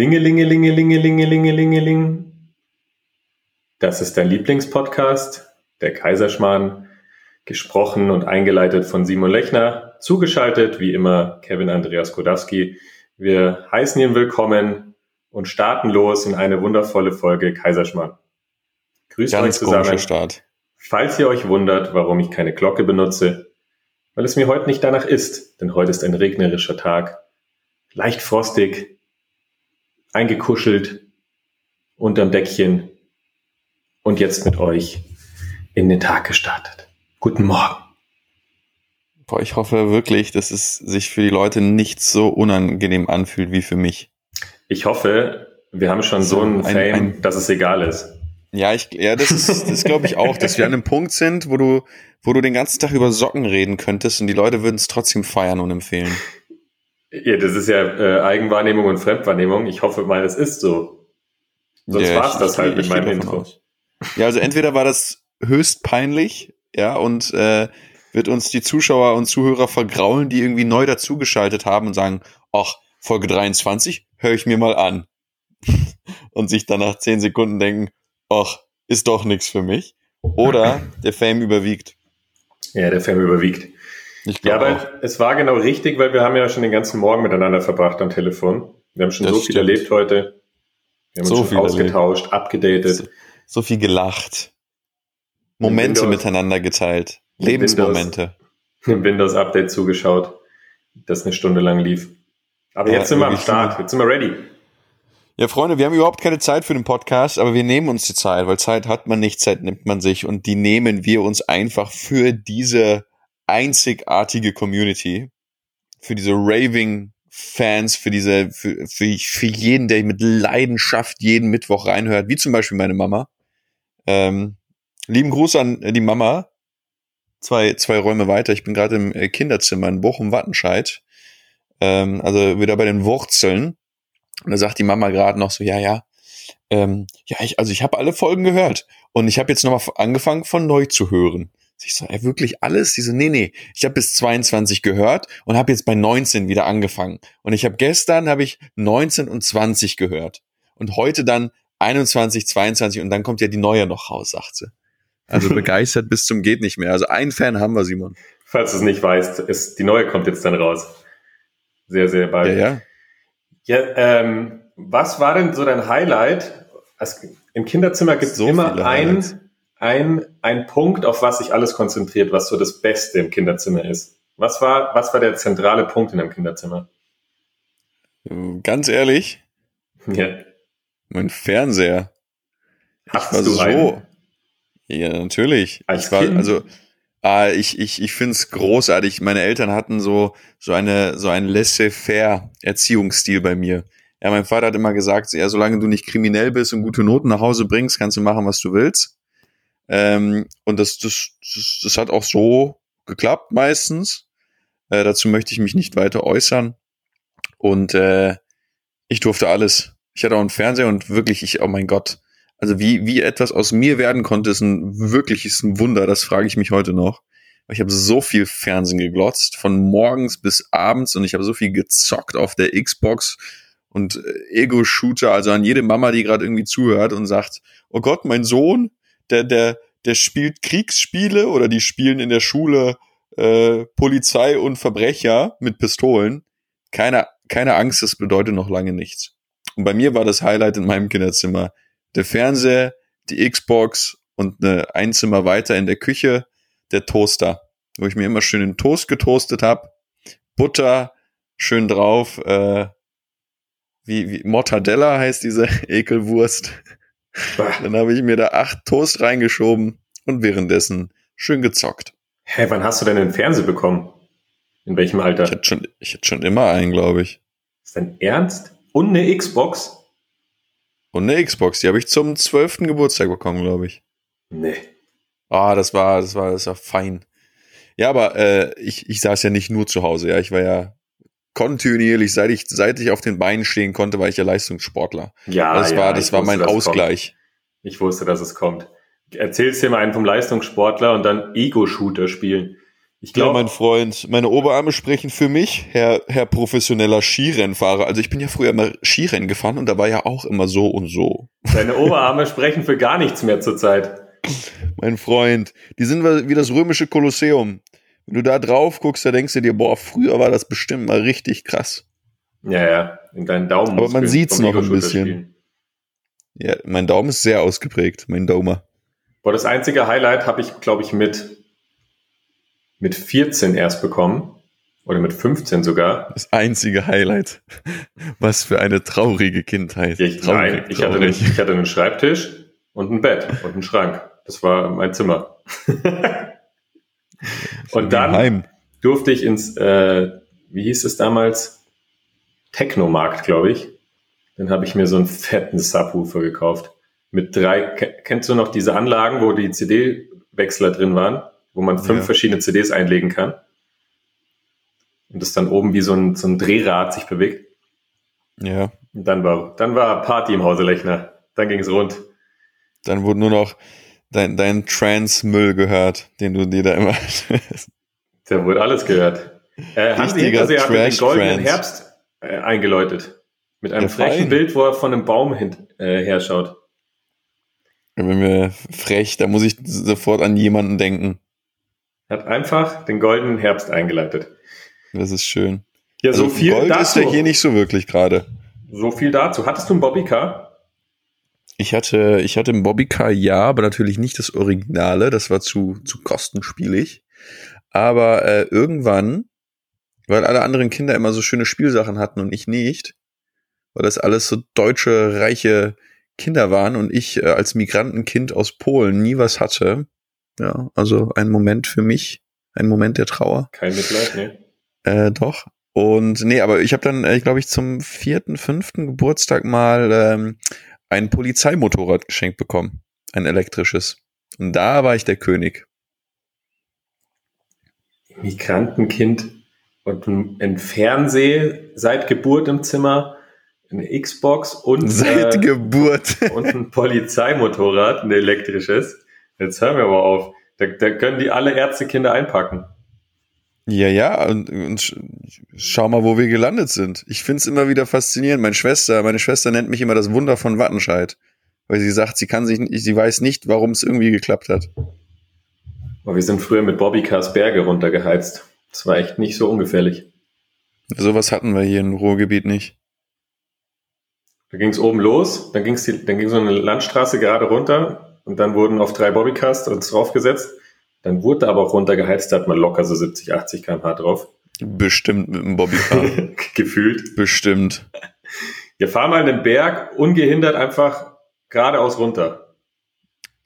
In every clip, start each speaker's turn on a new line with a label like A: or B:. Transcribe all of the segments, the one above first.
A: Klingelingelingelingelingelingeling. Das ist dein Lieblingspodcast, der Kaiserschmarrn, gesprochen und eingeleitet von Simon Lechner, zugeschaltet wie immer Kevin Andreas Kodowski. Wir heißen ihn willkommen und starten los in eine wundervolle Folge Kaiserschmarrn. Grüßt
B: Ganz
A: euch zusammen.
B: Start.
A: Falls ihr euch wundert, warum ich keine Glocke benutze, weil es mir heute nicht danach ist, denn heute ist ein regnerischer Tag, leicht frostig, eingekuschelt unterm Deckchen und jetzt mit euch in den Tag gestartet. Guten Morgen.
B: Boah, ich hoffe wirklich, dass es sich für die Leute nicht so unangenehm anfühlt wie für mich.
A: Ich hoffe, wir haben schon so, so einen ein, Fame, ein, dass es egal ist.
B: Ja, ich, ja, das ist, das glaube ich auch, dass wir an einem Punkt sind, wo du, wo du den ganzen Tag über Socken reden könntest und die Leute würden es trotzdem feiern und empfehlen.
A: Ja, das ist ja äh, Eigenwahrnehmung und Fremdwahrnehmung. Ich hoffe mal, es ist so. Sonst ja, war es das halt mit meinem Intro. Aus.
B: Ja, also entweder war das höchst peinlich, ja, und äh, wird uns die Zuschauer und Zuhörer vergraulen, die irgendwie neu dazugeschaltet haben und sagen, ach, Folge 23 höre ich mir mal an. und sich dann nach 10 Sekunden denken, ach, ist doch nichts für mich. Oder der Fame überwiegt.
A: Ja, der Fame überwiegt. Ich ja, aber auch. es war genau richtig, weil wir haben ja schon den ganzen Morgen miteinander verbracht am Telefon. Wir haben schon das so stimmt. viel erlebt heute. Wir haben so uns schon ausgetauscht, erlebt. abgedatet.
B: So, so, viel gelacht. Momente Windows, miteinander geteilt. Lebensmomente.
A: Im Windows-Update zugeschaut, das eine Stunde lang lief. Aber ja, jetzt sind wir am Start, jetzt sind wir ready.
B: Ja, Freunde, wir haben überhaupt keine Zeit für den Podcast, aber wir nehmen uns die Zeit, weil Zeit hat man nicht, Zeit nimmt man sich und die nehmen wir uns einfach für diese einzigartige Community, für diese Raving Fans, für diese, für, für, für jeden, der mit Leidenschaft jeden Mittwoch reinhört, wie zum Beispiel meine Mama. Ähm, lieben Gruß an die Mama. Zwei, zwei Räume weiter. Ich bin gerade im äh, Kinderzimmer in Bochum-Wattenscheid. Ähm, also wieder bei den Wurzeln. Und da sagt die Mama gerade noch so, ja, ja, ähm, ja, ich, also ich habe alle Folgen gehört. Und ich habe jetzt nochmal angefangen von neu zu hören. Ich so, ey, wirklich alles? Die so, nee, nee, ich habe bis 22 gehört und habe jetzt bei 19 wieder angefangen. Und ich habe gestern habe ich 19 und 20 gehört. Und heute dann 21, 22 und dann kommt ja die neue noch raus, sagt sie. Also begeistert bis zum geht nicht mehr. Also einen Fan haben wir, Simon.
A: Falls du es nicht weißt, ist, die neue kommt jetzt dann raus. Sehr, sehr bald.
B: Ja, ja.
A: Ja, ähm, was war denn so dein Highlight? Also, Im Kinderzimmer gibt es so immer ein, ein, ein Punkt, auf was sich alles konzentriert, was so das Beste im Kinderzimmer ist. Was war, was war der zentrale Punkt in deinem Kinderzimmer?
B: Ganz ehrlich?
A: Ja.
B: Mein Fernseher.
A: Hast du so. Einen?
B: Ja, natürlich.
A: Als
B: ich war,
A: kind?
B: also ah, ich, ich, ich finde es großartig. Meine Eltern hatten so, so eine, so einen laissez-faire Erziehungsstil bei mir. Ja, mein Vater hat immer gesagt, ja, solange du nicht kriminell bist und gute Noten nach Hause bringst, kannst du machen, was du willst. Ähm, und das, das, das, das hat auch so geklappt meistens. Äh, dazu möchte ich mich nicht weiter äußern. Und äh, ich durfte alles. Ich hatte auch einen Fernseher und wirklich, ich, oh mein Gott. Also wie, wie etwas aus mir werden konnte, ist ein wirkliches Wunder. Das frage ich mich heute noch. Ich habe so viel Fernsehen geglotzt, von morgens bis abends und ich habe so viel gezockt auf der Xbox und äh, Ego-Shooter, also an jede Mama, die gerade irgendwie zuhört und sagt, oh Gott, mein Sohn, der, der, der spielt Kriegsspiele oder die spielen in der Schule äh, Polizei und Verbrecher mit Pistolen. Keine, keine Angst, das bedeutet noch lange nichts. Und bei mir war das Highlight in meinem Kinderzimmer der Fernseher, die Xbox und eine Einzimmer weiter in der Küche der Toaster, wo ich mir immer schön den Toast getoastet habe, Butter schön drauf, äh, wie, wie Mortadella heißt diese Ekelwurst. Dann habe ich mir da acht Toast reingeschoben und währenddessen schön gezockt.
A: Hä, wann hast du denn einen Fernseher bekommen? In welchem Alter?
B: Ich hatte schon, ich hatte schon immer einen, glaube ich.
A: Ist dein Ernst? Und eine Xbox?
B: Und eine Xbox, die habe ich zum zwölften Geburtstag bekommen, glaube ich.
A: Nee.
B: Ah, das war, das war, das war fein. Ja, aber äh, ich, ich saß ja nicht nur zu Hause, ja. Ich war ja kontinuierlich, seit ich, seit ich auf den Beinen stehen konnte, war ich ja Leistungssportler.
A: Ja,
B: das
A: ja,
B: war, das war mein Ausgleich. Kommt.
A: Ich wusste, dass es kommt. Erzählst dir mal einen vom Leistungssportler und dann Ego-Shooter spielen.
B: Ich glaube, ja, mein Freund, meine Oberarme sprechen für mich, Herr, Herr professioneller Skirennfahrer. Also ich bin ja früher immer Skirennen gefahren und da war ja auch immer so und so.
A: Deine Oberarme sprechen für gar nichts mehr zurzeit.
B: Mein Freund, die sind wie das römische Kolosseum. Wenn du da drauf guckst, da denkst du dir, boah, früher war das bestimmt mal richtig krass.
A: Ja, ja, in deinen Daumen.
B: Aber man sieht's noch ein bisschen. Ja, mein Daumen ist sehr ausgeprägt, mein Daumer.
A: Boah, das einzige Highlight habe ich, glaube ich, mit mit 14 erst bekommen. Oder mit 15 sogar.
B: Das einzige Highlight. Was für eine traurige Kindheit.
A: Ja, ich, traurig, nein, ich hatte, einen, ich hatte einen Schreibtisch und ein Bett und einen Schrank. Das war mein Zimmer. und dann Heim. durfte ich ins, äh, wie hieß es damals? Technomarkt, glaube ich. Dann habe ich mir so einen fetten Subwoofer gekauft. Mit drei, kennst du noch diese Anlagen, wo die CD-Wechsler drin waren? wo man fünf ja. verschiedene CDs einlegen kann. Und das dann oben wie so ein, so ein Drehrad sich bewegt.
B: Ja.
A: Und dann war, dann war Party im Hause Lechner. Dann ging es rund.
B: Dann wurde nur noch dein, dein Trans-Müll gehört, den du dir da immer.
A: da wurde alles gehört. Äh, Hansi Hinterseher hat den goldenen Herbst äh, eingeläutet. Mit einem ja, frechen fein. Bild, wo er von einem Baum hin, äh, herschaut.
B: Wenn wir frech, da muss ich sofort an jemanden denken.
A: Hat einfach den goldenen Herbst eingeleitet.
B: Das ist schön.
A: Ja, so also viel
B: Gold dazu. ist ja hier nicht so wirklich gerade.
A: So viel dazu. Hattest du ein Bobbycar?
B: Ich hatte, ich hatte ein Bobbycar, ja, aber natürlich nicht das Originale. Das war zu, zu kostenspielig. Aber äh, irgendwann, weil alle anderen Kinder immer so schöne Spielsachen hatten und ich nicht, weil das alles so deutsche, reiche Kinder waren und ich äh, als Migrantenkind aus Polen nie was hatte, ja, also ein Moment für mich, ein Moment der Trauer.
A: Kein Mitleid, ne?
B: Äh, doch. Und nee, aber ich habe dann, äh, glaube ich, zum vierten, fünften Geburtstag mal ähm, ein Polizeimotorrad geschenkt bekommen. Ein elektrisches. Und da war ich der König.
A: Migrantenkind und ein Fernseher seit Geburt im Zimmer, eine Xbox und
B: seit äh, Geburt
A: und ein Polizeimotorrad, ein elektrisches. Jetzt hören wir aber auf. Da, da können die alle Ärztekinder einpacken.
B: Ja, ja, und, und schau mal, wo wir gelandet sind. Ich find's immer wieder faszinierend. Meine Schwester, meine Schwester nennt mich immer das Wunder von Wattenscheid. Weil sie sagt, sie kann sich, sie weiß nicht, warum es irgendwie geklappt hat.
A: Aber wir sind früher mit Bobbycars Berge runtergeheizt. Das war echt nicht so ungefährlich.
B: Sowas hatten wir hier im Ruhrgebiet nicht.
A: Da ging's oben los, dann ging's die, dann ging so eine Landstraße gerade runter, und dann wurden auf drei Bobbycars uns draufgesetzt. Dann wurde aber auch runtergeheizt, da hat man locker so 70, 80 km/h drauf.
B: Bestimmt mit dem Bobbycar.
A: Gefühlt.
B: Bestimmt.
A: Wir fahren mal den Berg ungehindert einfach geradeaus runter.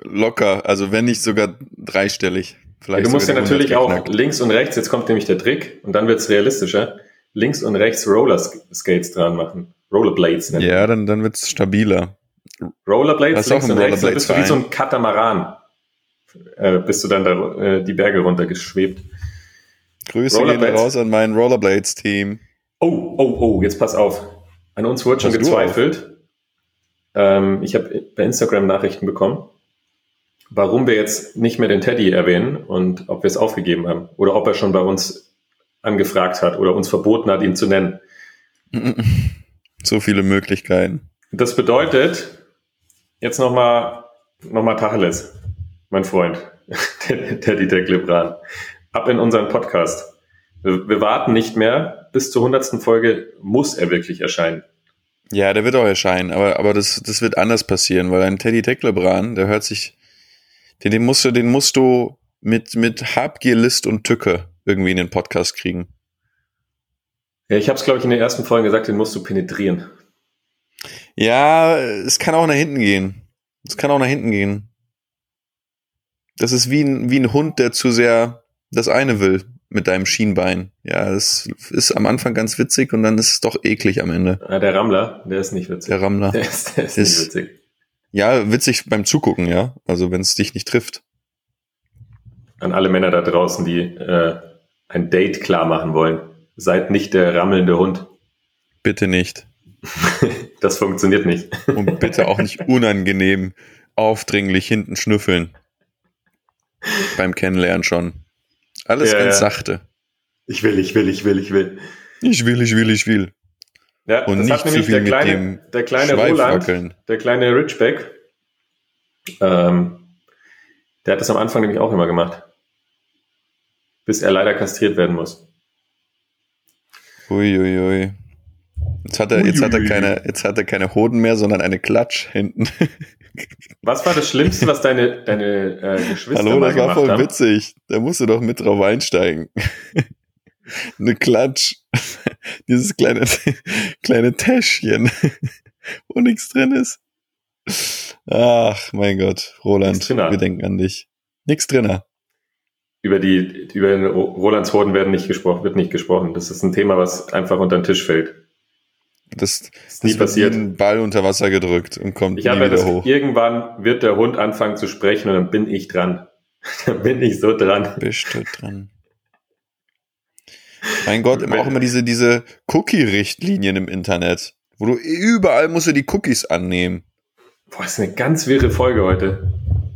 B: Locker, also wenn nicht sogar dreistellig.
A: Vielleicht ja, du musst ja natürlich auch links und rechts, jetzt kommt nämlich der Trick und dann wird es realistischer, links und rechts Roller Skates dran machen. Rollerblades
B: nennen. Ja, dann, dann wird es stabiler.
A: Rollerblades links und rechts, dann bist du wie so ein Katamaran. Äh, bist du dann da äh, die Berge runtergeschwebt.
B: Grüße gehen raus an mein Rollerblades-Team.
A: Oh, oh, oh, jetzt pass auf. An uns wurde schon Was gezweifelt. Ähm, ich habe bei Instagram Nachrichten bekommen, warum wir jetzt nicht mehr den Teddy erwähnen und ob wir es aufgegeben haben oder ob er schon bei uns angefragt hat oder uns verboten hat, ihn zu nennen.
B: So viele Möglichkeiten.
A: Das bedeutet, Jetzt nochmal noch mal Tacheles, mein Freund, der, der Dieter Glibran. Ab in unseren Podcast. Wir, wir warten nicht mehr. Bis zur hundertsten Folge muss er wirklich erscheinen.
B: Ja, der wird auch erscheinen, aber, aber das, das wird anders passieren, weil ein Teddy Tecklebrand, der hört sich, den, den musst du, den musst du mit, mit Habgier, List und Tücke irgendwie in den Podcast kriegen.
A: Ja, ich habe es, glaube ich, in den ersten Folgen gesagt, den musst du penetrieren.
B: Ja, es kann auch nach hinten gehen. Es kann auch nach hinten gehen. Das ist wie ein, wie ein Hund, der zu sehr das eine will mit deinem Schienbein. Ja, es ist am Anfang ganz witzig und dann ist es doch eklig am Ende.
A: Ah, der Rammler, der ist nicht witzig.
B: Der Rammler.
A: Der ist, der ist, ist nicht witzig.
B: Ja, witzig beim Zugucken, ja. Also wenn es dich nicht trifft.
A: An alle Männer da draußen, die äh, ein Date klar machen wollen. Seid nicht der rammelnde Hund.
B: Bitte nicht.
A: das funktioniert nicht.
B: Und bitte auch nicht unangenehm, aufdringlich hinten schnüffeln. Beim Kennenlernen schon. Alles
A: Ja,
B: ganz sachte.
A: Ich will, ich will, ich will, ich will.
B: Ich will, ich will, ich will.
A: Ja,
B: Und nicht zu viel
A: der
B: mit
A: kleine,
B: dem
A: der kleine Roland, der kleine Richback, ähm, der hat das am Anfang nämlich auch immer gemacht. Bis er leider kastriert werden muss.
B: Uiuiui. Ui, ui. Jetzt hat er, jetzt hat er keine, jetzt hat er keine Hoden mehr, sondern eine Klatsch hinten.
A: Was war das Schlimmste, was deine, deine äh, Geschwister
B: Hallo, das war voll
A: haben?
B: witzig. Da musst du doch mit drauf einsteigen. eine Klatsch. Dieses kleine, kleine Täschchen, wo nichts drin ist. Ach, mein Gott, Roland, wir denken an dich. Nix drinner.
A: Über die, über Rolands Hoden werden nicht gesprochen, wird nicht gesprochen. Das ist ein Thema, was einfach unter den Tisch fällt.
B: Das,
A: Das nie
B: wird
A: passiert.
B: ein Ball unter Wasser gedrückt und kommt
A: Ich
B: nie wieder
A: das,
B: hoch.
A: irgendwann wird der Hund anfangen zu sprechen und dann bin ich dran. dann bin ich so dran.
B: Bist du dran? Mein Gott, immer auch immer diese, diese Cookie-Richtlinien im Internet, wo du überall musst du die Cookies annehmen.
A: Boah, ist eine ganz wirre Folge heute.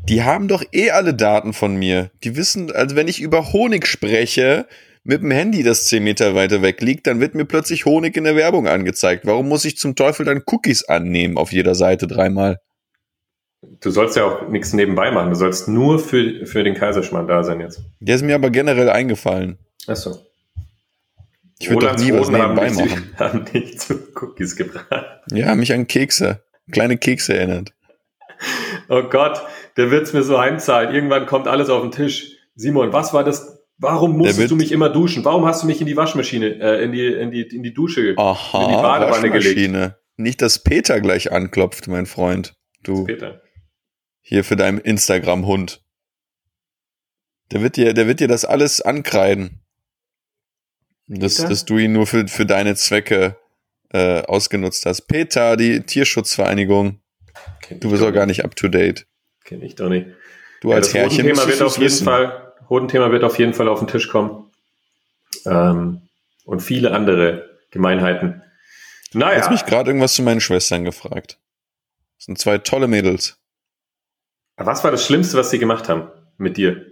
B: Die haben doch eh alle Daten von mir. Die wissen, also wenn ich über Honig spreche, mit dem Handy, das 10 Meter weiter weg liegt, dann wird mir plötzlich Honig in der Werbung angezeigt. Warum muss ich zum Teufel dann Cookies annehmen auf jeder Seite dreimal?
A: Du sollst ja auch nichts nebenbei machen. Du sollst nur für, für den Kaiserschmarrn da sein jetzt.
B: Der ist mir aber generell eingefallen.
A: Achso.
B: Ich würde doch nie was nebenbei
A: haben
B: machen.
A: dich, haben dich zu Cookies gebracht.
B: Ja, mich an Kekse, kleine Kekse erinnert.
A: Oh Gott, der wird's mir so heimzahlen. Irgendwann kommt alles auf den Tisch. Simon, was war das? Warum musstest du mich immer duschen? Warum hast du mich in die Waschmaschine, äh, in die, in die, in die Dusche,
B: Aha,
A: in die Badewanne gelegt?
B: Waschmaschine. Nicht, dass Peter gleich anklopft, mein Freund. Du,
A: Peter?
B: hier für deinen Instagram-Hund. Der wird dir, der wird dir das alles ankreiden. Dass, dass du ihn nur für, für deine Zwecke äh, ausgenutzt hast. Peter, die Tierschutzvereinigung.
A: Kenn
B: Du bist
A: doch
B: auch gar
A: nicht.
B: up to date.
A: Kenn ich doch nicht.
B: Du
A: Ja,
B: als
A: das
B: Herrchen
A: Hodenthema
B: müsstest
A: wird auf jeden
B: wissen.
A: Fall, Hodenthema wird auf jeden Fall auf den Tisch kommen. Ähm, und viele andere Gemeinheiten.
B: Du
A: Naja,
B: hast mich gerade irgendwas zu meinen Schwestern gefragt. Das sind zwei tolle Mädels.
A: was war das Schlimmste, was sie gemacht haben mit dir?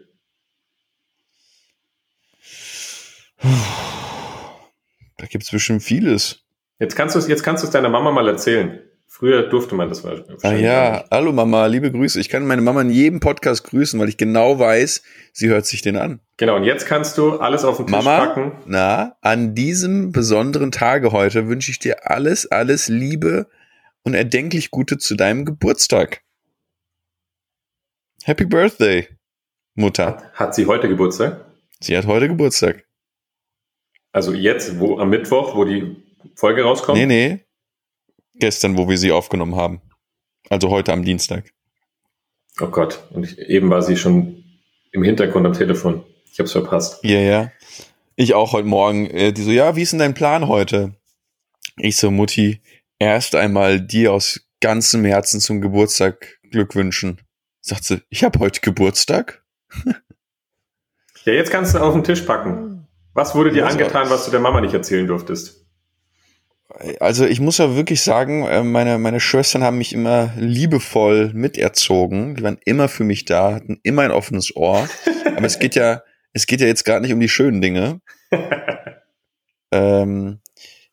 B: Da gibt's bestimmt vieles.
A: Jetzt kannst du es, jetzt kannst du es deiner Mama mal erzählen. Früher durfte man das
B: Ah
A: wahrscheinlich. gar
B: ja, hallo Mama, liebe Grüße. Ich kann meine Mama in jedem Podcast grüßen, weil ich genau weiß, sie hört sich den an.
A: Genau, und jetzt kannst du alles auf den Tisch
B: Mama,
A: packen.
B: na, an diesem besonderen Tage heute wünsche ich dir alles, alles Liebe und erdenklich Gute zu deinem Geburtstag. Happy Birthday, Mutter.
A: Hat sie heute Geburtstag?
B: Sie hat heute Geburtstag.
A: Also jetzt, wo am Mittwoch, wo die Folge rauskommt?
B: Nee, nee. Gestern, wo wir sie aufgenommen haben. Also heute am Dienstag.
A: Oh Gott, und ich, eben war sie schon im Hintergrund am Telefon. Ich hab's verpasst.
B: Ja, ja. Ich auch heute Morgen. Äh, die so, ja, wie ist denn dein Plan heute? Ich so, Mutti, erst einmal dir aus ganzem Herzen zum Geburtstag Glück wünschen. Sagt sie, ich habe heute Geburtstag?
A: Ja, jetzt kannst du auf den Tisch packen. Was wurde dir angetan, was du der Mama nicht erzählen durftest?
B: Also ich muss ja wirklich sagen, äh, meine, meine Schwestern haben mich immer liebevoll miterzogen. Die waren immer für mich da, hatten immer ein offenes Ohr. Aber es geht ja, es geht ja jetzt gerade nicht um die schönen Dinge. Ähm,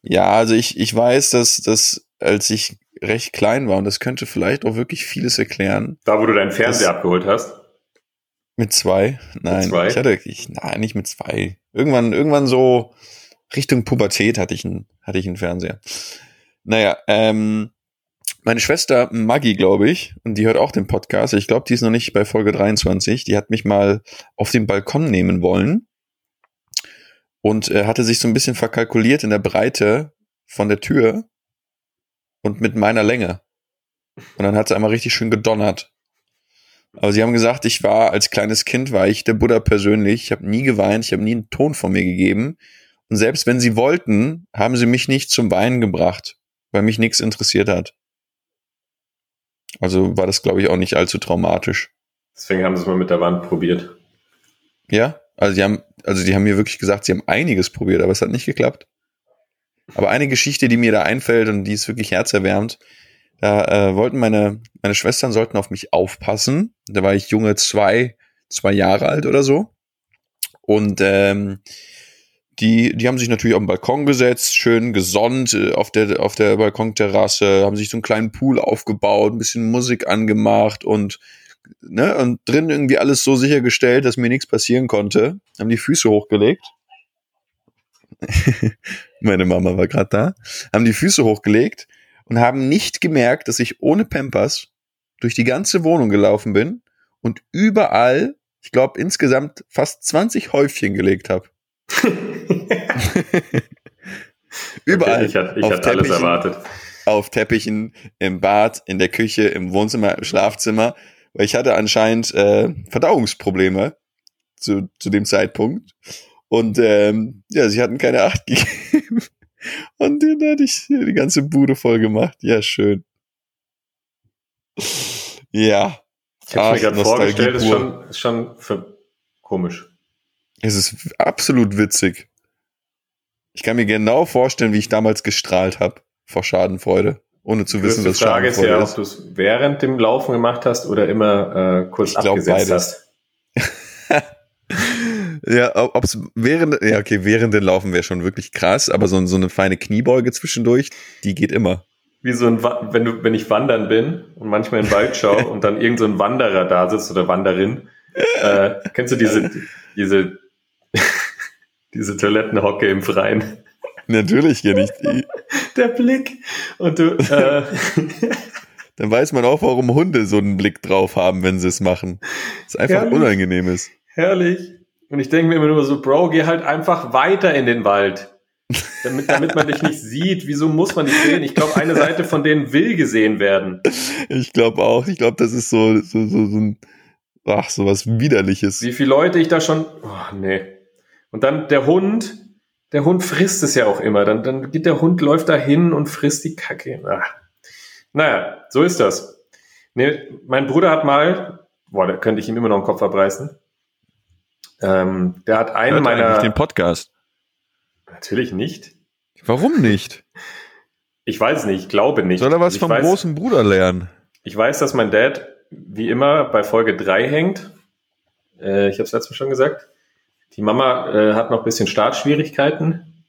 B: ja, also ich, ich weiß, dass, dass als ich recht klein war, und das könnte vielleicht auch wirklich vieles erklären,
A: Da, wo du deinen Fernseher abgeholt hast.
B: mit zwei. Nein,
A: zwei?
B: ich hatte, ich, nein, nicht mit zwei. Irgendwann, irgendwann so Richtung Pubertät hatte ich einen, hatte ich einen Fernseher. Naja, ähm, meine Schwester Maggie, glaube ich, und die hört auch den Podcast. Ich glaube, die ist noch nicht bei Folge 23. Die hat mich mal auf den Balkon nehmen wollen und äh, hatte sich so ein bisschen verkalkuliert in der Breite von der Tür und mit meiner Länge. Und dann hat sie einmal richtig schön gedonnert. Aber sie haben gesagt, ich war als kleines Kind, war ich der Buddha persönlich. Ich habe nie geweint, ich habe nie einen Ton von mir gegeben. Und selbst wenn sie wollten, haben sie mich nicht zum Weinen gebracht, weil mich nichts interessiert hat. Also war das, glaube ich, auch nicht allzu traumatisch.
A: Deswegen haben sie es mal mit der Wand probiert.
B: Ja, also die haben, also die haben mir wirklich gesagt, sie haben einiges probiert, aber es hat nicht geklappt. Aber eine Geschichte, die mir da einfällt und die ist wirklich herzerwärmend, da äh, wollten meine, meine Schwestern sollten auf mich aufpassen. Da war ich junge zwei, zwei Jahre alt oder so. Und ähm, die, die haben sich natürlich auf den Balkon gesetzt, schön gesonnt äh, auf der, auf der Balkonterrasse, haben sich so einen kleinen Pool aufgebaut, ein bisschen Musik angemacht und, ne, und drin irgendwie alles so sichergestellt, dass mir nichts passieren konnte. Haben die Füße hochgelegt. Meine Mama war gerade da. Haben die Füße hochgelegt und haben nicht gemerkt, dass ich ohne Pampers durch die ganze Wohnung gelaufen bin und überall, ich glaube, insgesamt fast 20 Häufchen gelegt habe. Überall.
A: Okay, ich hatte, ich hatte alles erwartet.
B: Auf Teppichen, im Bad, in der Küche, im Wohnzimmer, im Schlafzimmer. Weil ich hatte anscheinend äh, Verdauungsprobleme zu, zu dem Zeitpunkt. Und ähm, ja, sie hatten keine Acht gegeben. Und dann hatte ich die ganze Bude voll gemacht. Ja, schön. Ja.
A: Ich habe mir gerade vorgestellt, ist schon, ist schon für komisch.
B: Es ist absolut witzig. Ich kann mir genau vorstellen, wie ich damals gestrahlt habe vor Schadenfreude, ohne zu wissen, was
A: Schadenfreude ist. Die Frage ist ja, ob du es während dem Laufen gemacht hast oder immer äh, kurz ich abgesetzt hast.
B: ja, ob es während, ja okay, während dem Laufen wäre schon wirklich krass, aber so, so eine feine Kniebeuge zwischendurch, die geht immer.
A: Wie so ein, wenn du, wenn ich wandern bin und manchmal in den Wald schaue und dann irgend so ein Wanderer da sitzt oder Wanderin, äh, kennst du diese, diese diese Toilettenhocke im Freien.
B: Natürlich ich die.
A: Der Blick. Und du, äh,
B: Dann weiß man auch, warum Hunde so einen Blick drauf haben, wenn sie es machen. Das einfach Herrlich. unangenehm ist.
A: Herrlich. Und ich denke mir immer nur so, Bro, geh halt einfach weiter in den Wald. Damit, damit man dich nicht sieht. Wieso muss man dich sehen? Ich glaube, eine Seite von denen will gesehen werden.
B: Ich glaube auch. Ich glaube, das ist so, so, so, so ein, ach, so was Widerliches.
A: Wie viele Leute ich da schon, oh, nee. Und dann der Hund, der Hund frisst es ja auch immer. Dann, dann geht der Hund, läuft da hin und frisst die Kacke. Ach. Naja, so ist das. Nee, mein Bruder hat mal, boah, da könnte ich ihm immer noch den Kopf abreißen. Ähm, der hat einen Hört meiner.
B: den Podcast.
A: Natürlich nicht.
B: Warum nicht?
A: Ich weiß nicht, ich glaube nicht.
B: Soll er was vom weiß, großen Bruder lernen?
A: Ich weiß, dass mein Dad wie immer bei Folge 3 hängt. Äh, ich habe es letztes Mal schon gesagt. Die Mama äh, hat noch ein bisschen Startschwierigkeiten.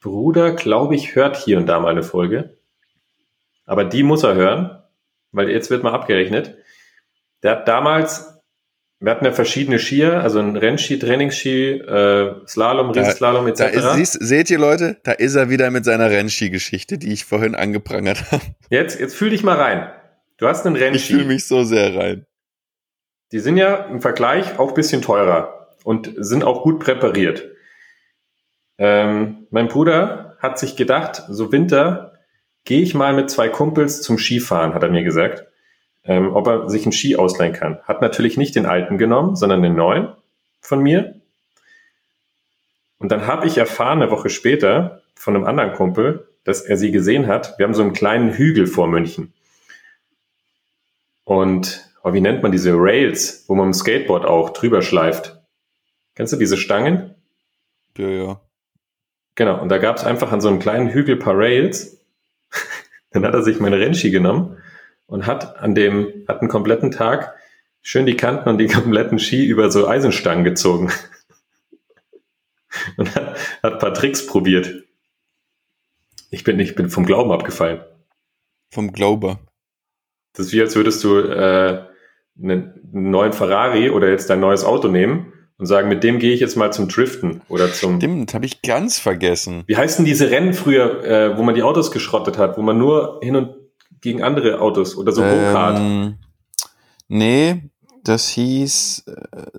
A: Bruder, glaube ich, hört hier und da mal eine Folge. Aber die muss er hören, weil jetzt wird mal abgerechnet. Der hat damals, wir hatten ja verschiedene Skier, also ein Rennski, Trainingsski, äh, Slalom, Riesenslalom etc.
B: Da ist, siehst, seht ihr Leute, da ist er wieder mit seiner Rennski-Geschichte, die ich vorhin angeprangert habe.
A: Jetzt, jetzt fühl dich mal rein. Du hast einen Rennski.
B: Ich fühle mich so sehr rein.
A: Die sind ja im Vergleich auch bisschen teurer und sind auch gut präpariert. Ähm, mein Bruder hat sich gedacht, so Winter gehe ich mal mit zwei Kumpels zum Skifahren, hat er mir gesagt, ähm, ob er sich einen Ski ausleihen kann. Hat natürlich nicht den alten genommen, sondern den neuen von mir. Und dann habe ich erfahren, eine Woche später, von einem anderen Kumpel, dass er sie gesehen hat. Wir haben so einen kleinen Hügel vor München. Und oh, wie nennt man diese Rails, wo man im Skateboard auch drüber schleift? Kennst du diese Stangen?
B: Ja, ja.
A: Genau, und da gab es einfach an so einem kleinen Hügel paar Rails. Dann hat er sich meine Rennski genommen und hat an dem, hat einen kompletten Tag schön die Kanten und die kompletten Ski über so Eisenstangen gezogen. und hat, hat ein paar Tricks probiert. Ich bin, ich bin vom Glauben abgefallen.
B: Vom Glaube.
A: Das ist wie, als würdest du äh, einen neuen Ferrari oder jetzt dein neues Auto nehmen und sagen, mit dem gehe ich jetzt mal zum Driften oder zum.
B: Stimmt, habe ich ganz vergessen.
A: Wie heißen diese Rennen früher, äh, wo man die Autos geschrottet hat, wo man nur hin und gegen andere Autos oder so Go-Kart? Ähm,
B: nee, das hieß. Äh,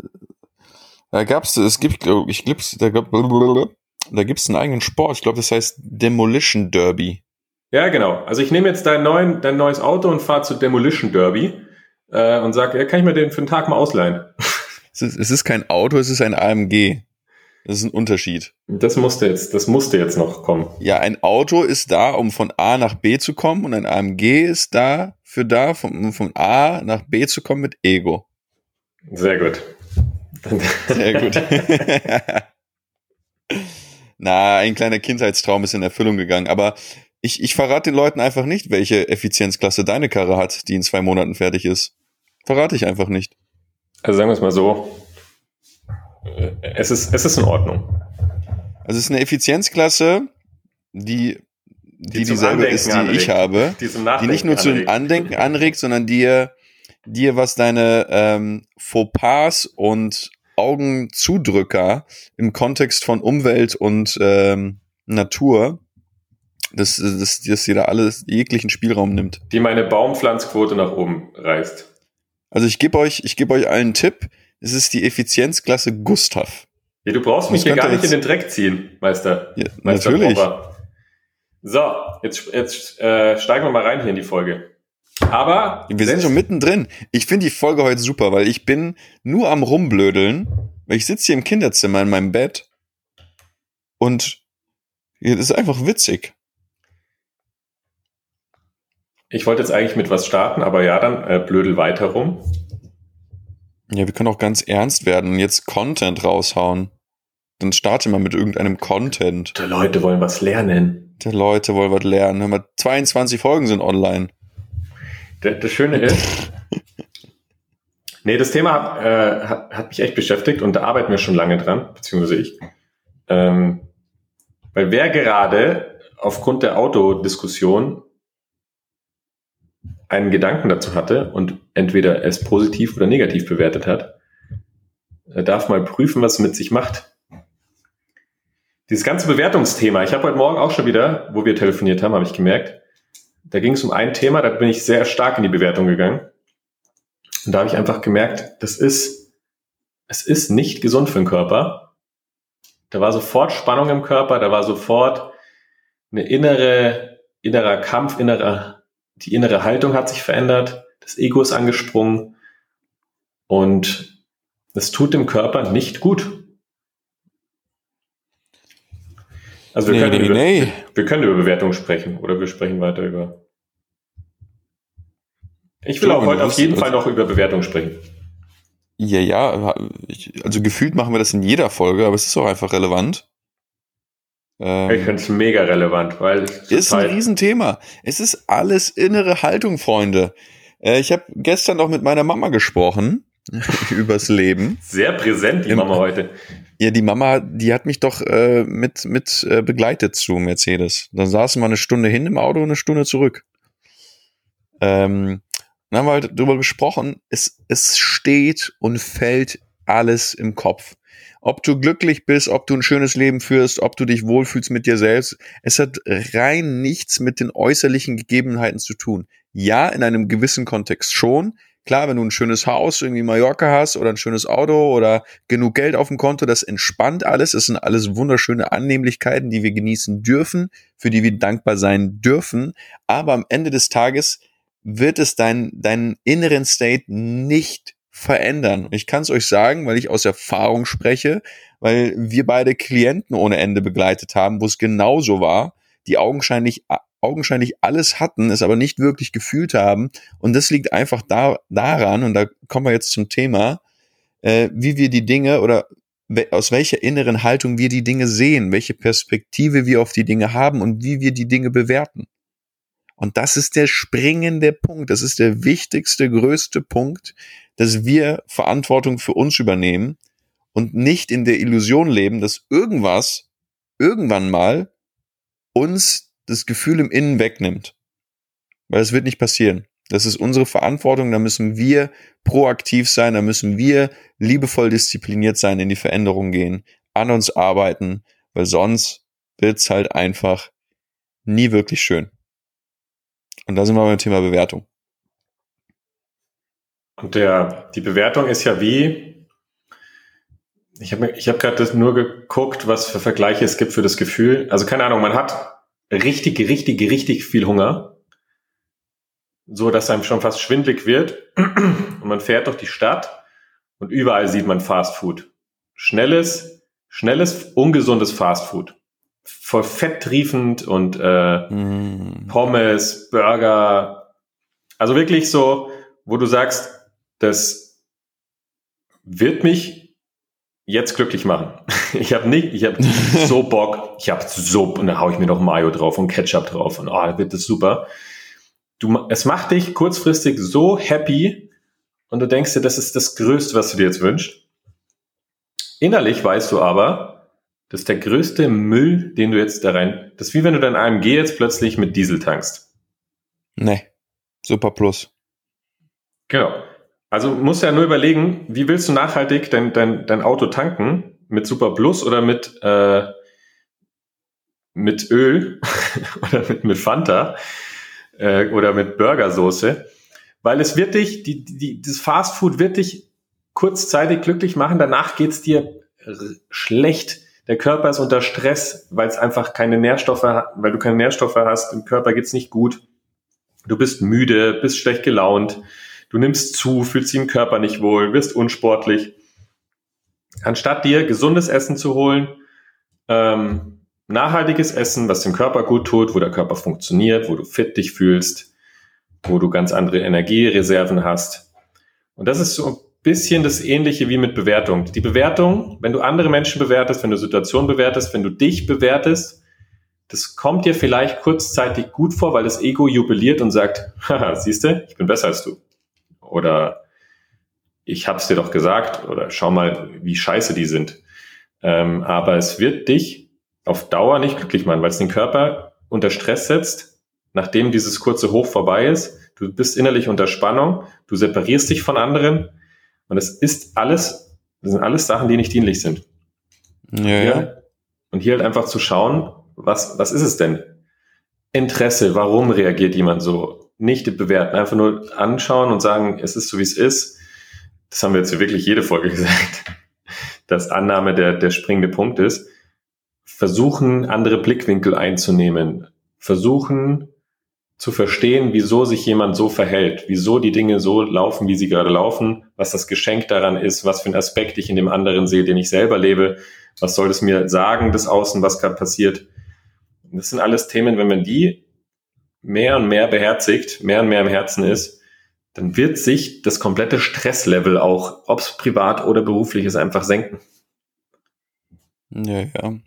B: da gab's, es gibt, ich glaube, da, gab, da gibt's einen eigenen Sport. Ich glaube, das heißt Demolition Derby.
A: Ja, genau. Also ich nehme jetzt dein, neuen, dein neues Auto und fahre zu Demolition Derby äh, und sage, ja, kann ich mir den für einen Tag mal ausleihen?
B: Es ist, es ist kein Auto, es ist ein AMG. Das ist ein Unterschied.
A: Das musste jetzt, das musste jetzt noch kommen.
B: Ja, ein Auto ist da, um von A nach B zu kommen und ein AMG ist da für da, um von A nach B zu kommen mit Ego.
A: Sehr gut.
B: Sehr gut. Na, ein kleiner Kindheitstraum ist in Erfüllung gegangen, aber ich, ich verrate den Leuten einfach nicht, welche Effizienzklasse deine Karre hat, die in zwei Monaten fertig ist. Verrate ich einfach nicht.
A: Also sagen wir es mal so. es ist, es ist in Ordnung.
B: Also es ist eine Effizienzklasse, die, die, die dieselbe ist, die anregt. ich habe, die, die nicht nur zum Andenken anregt, sondern dir, dir was deine ähm, Fauxpas und Augenzudrücker im Kontext von Umwelt und ähm, Natur, dass, dass, dass dir da alles jeglichen Spielraum nimmt.
A: Die meine Baumpflanzquote nach oben reißt.
B: Also ich gebe euch, ich gebe euch einen Tipp. Es ist die Effizienzklasse Gustav.
A: Ja, du brauchst mich hier gar nicht in den Dreck ziehen, Meister.
B: Ja, Meister natürlich.
A: Popper. So, jetzt, jetzt äh, steigen wir mal rein hier in die Folge. Aber
B: wir sind schon mittendrin. Ich finde die Folge heute super, weil ich bin nur am rumblödeln. Weil ich sitze hier im Kinderzimmer in meinem Bett und es ist einfach witzig.
A: Ich wollte jetzt eigentlich mit was starten, aber ja, dann äh, blödel weiter rum.
B: Ja, wir können auch ganz ernst werden und jetzt Content raushauen. Dann starte mal mit irgendeinem Content.
A: Die Leute wollen was lernen.
B: Die Leute wollen was lernen. Hör mal, 22 Folgen sind online.
A: Das, das Schöne ist, nee, das Thema hat, äh, hat, hat mich echt beschäftigt und da arbeiten wir schon lange dran, beziehungsweise ich. Ähm, weil wer gerade aufgrund der Autodiskussion einen Gedanken dazu hatte und entweder es positiv oder negativ bewertet hat, darf mal prüfen, was mit sich macht. Dieses ganze Bewertungsthema, ich habe heute Morgen auch schon wieder, wo wir telefoniert haben, habe ich gemerkt, da ging es um ein Thema, da bin ich sehr stark in die Bewertung gegangen. Und da habe ich einfach gemerkt, das ist, es ist nicht gesund für den Körper. Da war sofort Spannung im Körper, da war sofort eine innere, innerer Kampf, innerer die innere Haltung hat sich verändert, das Ego ist angesprungen und es tut dem Körper nicht gut. Also wir, nee, können nee, über, nee. wir können über Bewertung sprechen oder wir sprechen weiter über. Ich will auch heute auf jeden Fall noch über Bewertung sprechen.
B: Ja, ja, also gefühlt machen wir das in jeder Folge, aber es ist auch einfach relevant.
A: Ähm, ich finde es mega relevant, weil es
B: ist ein Riesenthema. Es ist alles innere Haltung, Freunde. Äh, ich habe gestern noch mit meiner Mama gesprochen übers Leben.
A: Sehr präsent, die Mama heute.
B: Ja, die Mama, die hat mich doch äh, mit, mit äh, begleitet zu Mercedes. Dann saßen wir eine Stunde hin im Auto und eine Stunde zurück. Ähm, dann haben wir halt drüber gesprochen, es, es steht und fällt alles im Kopf. Ob du glücklich bist, ob du ein schönes Leben führst, ob du dich wohlfühlst mit dir selbst, es hat rein nichts mit den äußerlichen Gegebenheiten zu tun. Ja, in einem gewissen Kontext schon. Klar, wenn du ein schönes Haus irgendwie Mallorca hast oder ein schönes Auto oder genug Geld auf dem Konto, das entspannt alles. Das sind alles wunderschöne Annehmlichkeiten, die wir genießen dürfen, für die wir dankbar sein dürfen. Aber am Ende des Tages wird es dein, deinen inneren State nicht verändern. Ich kann es euch sagen, weil ich aus Erfahrung spreche, weil wir beide Klienten ohne Ende begleitet haben, wo es genauso war, die augenscheinlich augenscheinlich alles hatten, es aber nicht wirklich gefühlt haben. Und das liegt einfach da, daran, und da kommen wir jetzt zum Thema, äh, wie wir die Dinge oder aus welcher inneren Haltung wir die Dinge sehen, welche Perspektive wir auf die Dinge haben und wie wir die Dinge bewerten. Und das ist der springende Punkt. Das ist der wichtigste, größte Punkt, dass wir Verantwortung für uns übernehmen und nicht in der Illusion leben, dass irgendwas irgendwann mal uns das Gefühl im Innen wegnimmt. Weil es wird nicht passieren. Das ist unsere Verantwortung, da müssen wir proaktiv sein, da müssen wir liebevoll diszipliniert sein, in die Veränderung gehen, an uns arbeiten, weil sonst wird's halt einfach nie wirklich schön. Und da sind wir beim Thema Bewertung.
A: Und der, die Bewertung ist ja wie, ich habe ich hab gerade nur geguckt, was für Vergleiche es gibt für das Gefühl. Also keine Ahnung, man hat richtig, richtig, richtig viel Hunger, so dass einem schon fast schwindlig wird. Und man fährt durch die Stadt und überall sieht man Fast Food. Schnelles, schnelles, ungesundes Fast Food. Voll fetttriefend und äh, mm. Pommes, Burger. Also wirklich so, wo du sagst, das wird mich jetzt glücklich machen. Ich habe nicht, ich habe so Bock, ich habe so, und da hau ich mir noch Mayo drauf und Ketchup drauf und oh, wird das super. Du, es macht dich kurzfristig so happy und du denkst dir, das ist das Größte, was du dir jetzt wünschst. Innerlich weißt du aber, das ist der größte Müll, den du jetzt da rein, das ist wie wenn du dein AMG jetzt plötzlich mit Diesel tankst.
B: Nee. Super Plus.
A: Genau. Also musst ja nur überlegen, wie willst du nachhaltig dein, dein, dein Auto tanken? Mit Super Plus oder mit, äh, mit Öl oder mit, mit Fanta äh, oder mit Burgersoße? Weil es wird dich, die, die, das Fast Food wird dich kurzzeitig glücklich machen, danach geht's dir schlecht. Der Körper ist unter Stress, weil es einfach keine Nährstoffe, weil du keine Nährstoffe hast, dem Körper geht's nicht gut. Du bist müde, bist schlecht gelaunt, du nimmst zu, fühlst dich im Körper nicht wohl, wirst unsportlich. Anstatt dir gesundes Essen zu holen, ähm, nachhaltiges Essen, was dem Körper gut tut, wo der Körper funktioniert, wo du fit dich fühlst, wo du ganz andere Energiereserven hast. Und das ist so ein bisschen das Ähnliche wie mit Bewertung. Die Bewertung, wenn du andere Menschen bewertest, wenn du Situationen bewertest, wenn du dich bewertest, das kommt dir vielleicht kurzzeitig gut vor, weil das Ego jubiliert und sagt, haha, siehst du, ich bin besser als du. Oder ich hab's dir doch gesagt, oder schau mal, wie scheiße die sind. Ähm, aber es wird dich auf Dauer nicht glücklich machen, weil es den Körper unter Stress setzt, nachdem dieses kurze Hoch vorbei ist. Du bist innerlich unter Spannung, du separierst dich von anderen und es ist alles, das sind alles Sachen, die nicht dienlich sind.
B: Ja, ja.
A: Und hier halt einfach zu schauen, was, was ist es denn? Interesse, warum reagiert jemand so? Nicht bewerten, einfach nur anschauen und sagen, es ist so, wie es ist. Das haben wir jetzt wirklich jede Folge gesagt, dass Annahme der, der springende Punkt ist. Versuchen, andere Blickwinkel einzunehmen. Versuchen zu verstehen, wieso sich jemand so verhält, wieso die Dinge so laufen, wie sie gerade laufen, was das Geschenk daran ist, was für ein Aspekt ich in dem anderen sehe, den ich selber lebe, was soll es mir sagen, das Außen, was gerade passiert. Das sind alles Themen, wenn man die mehr und mehr beherzigt, mehr und mehr im Herzen ist, dann wird sich das komplette Stresslevel auch, ob es privat oder beruflich ist, einfach senken.
B: Ja, ja.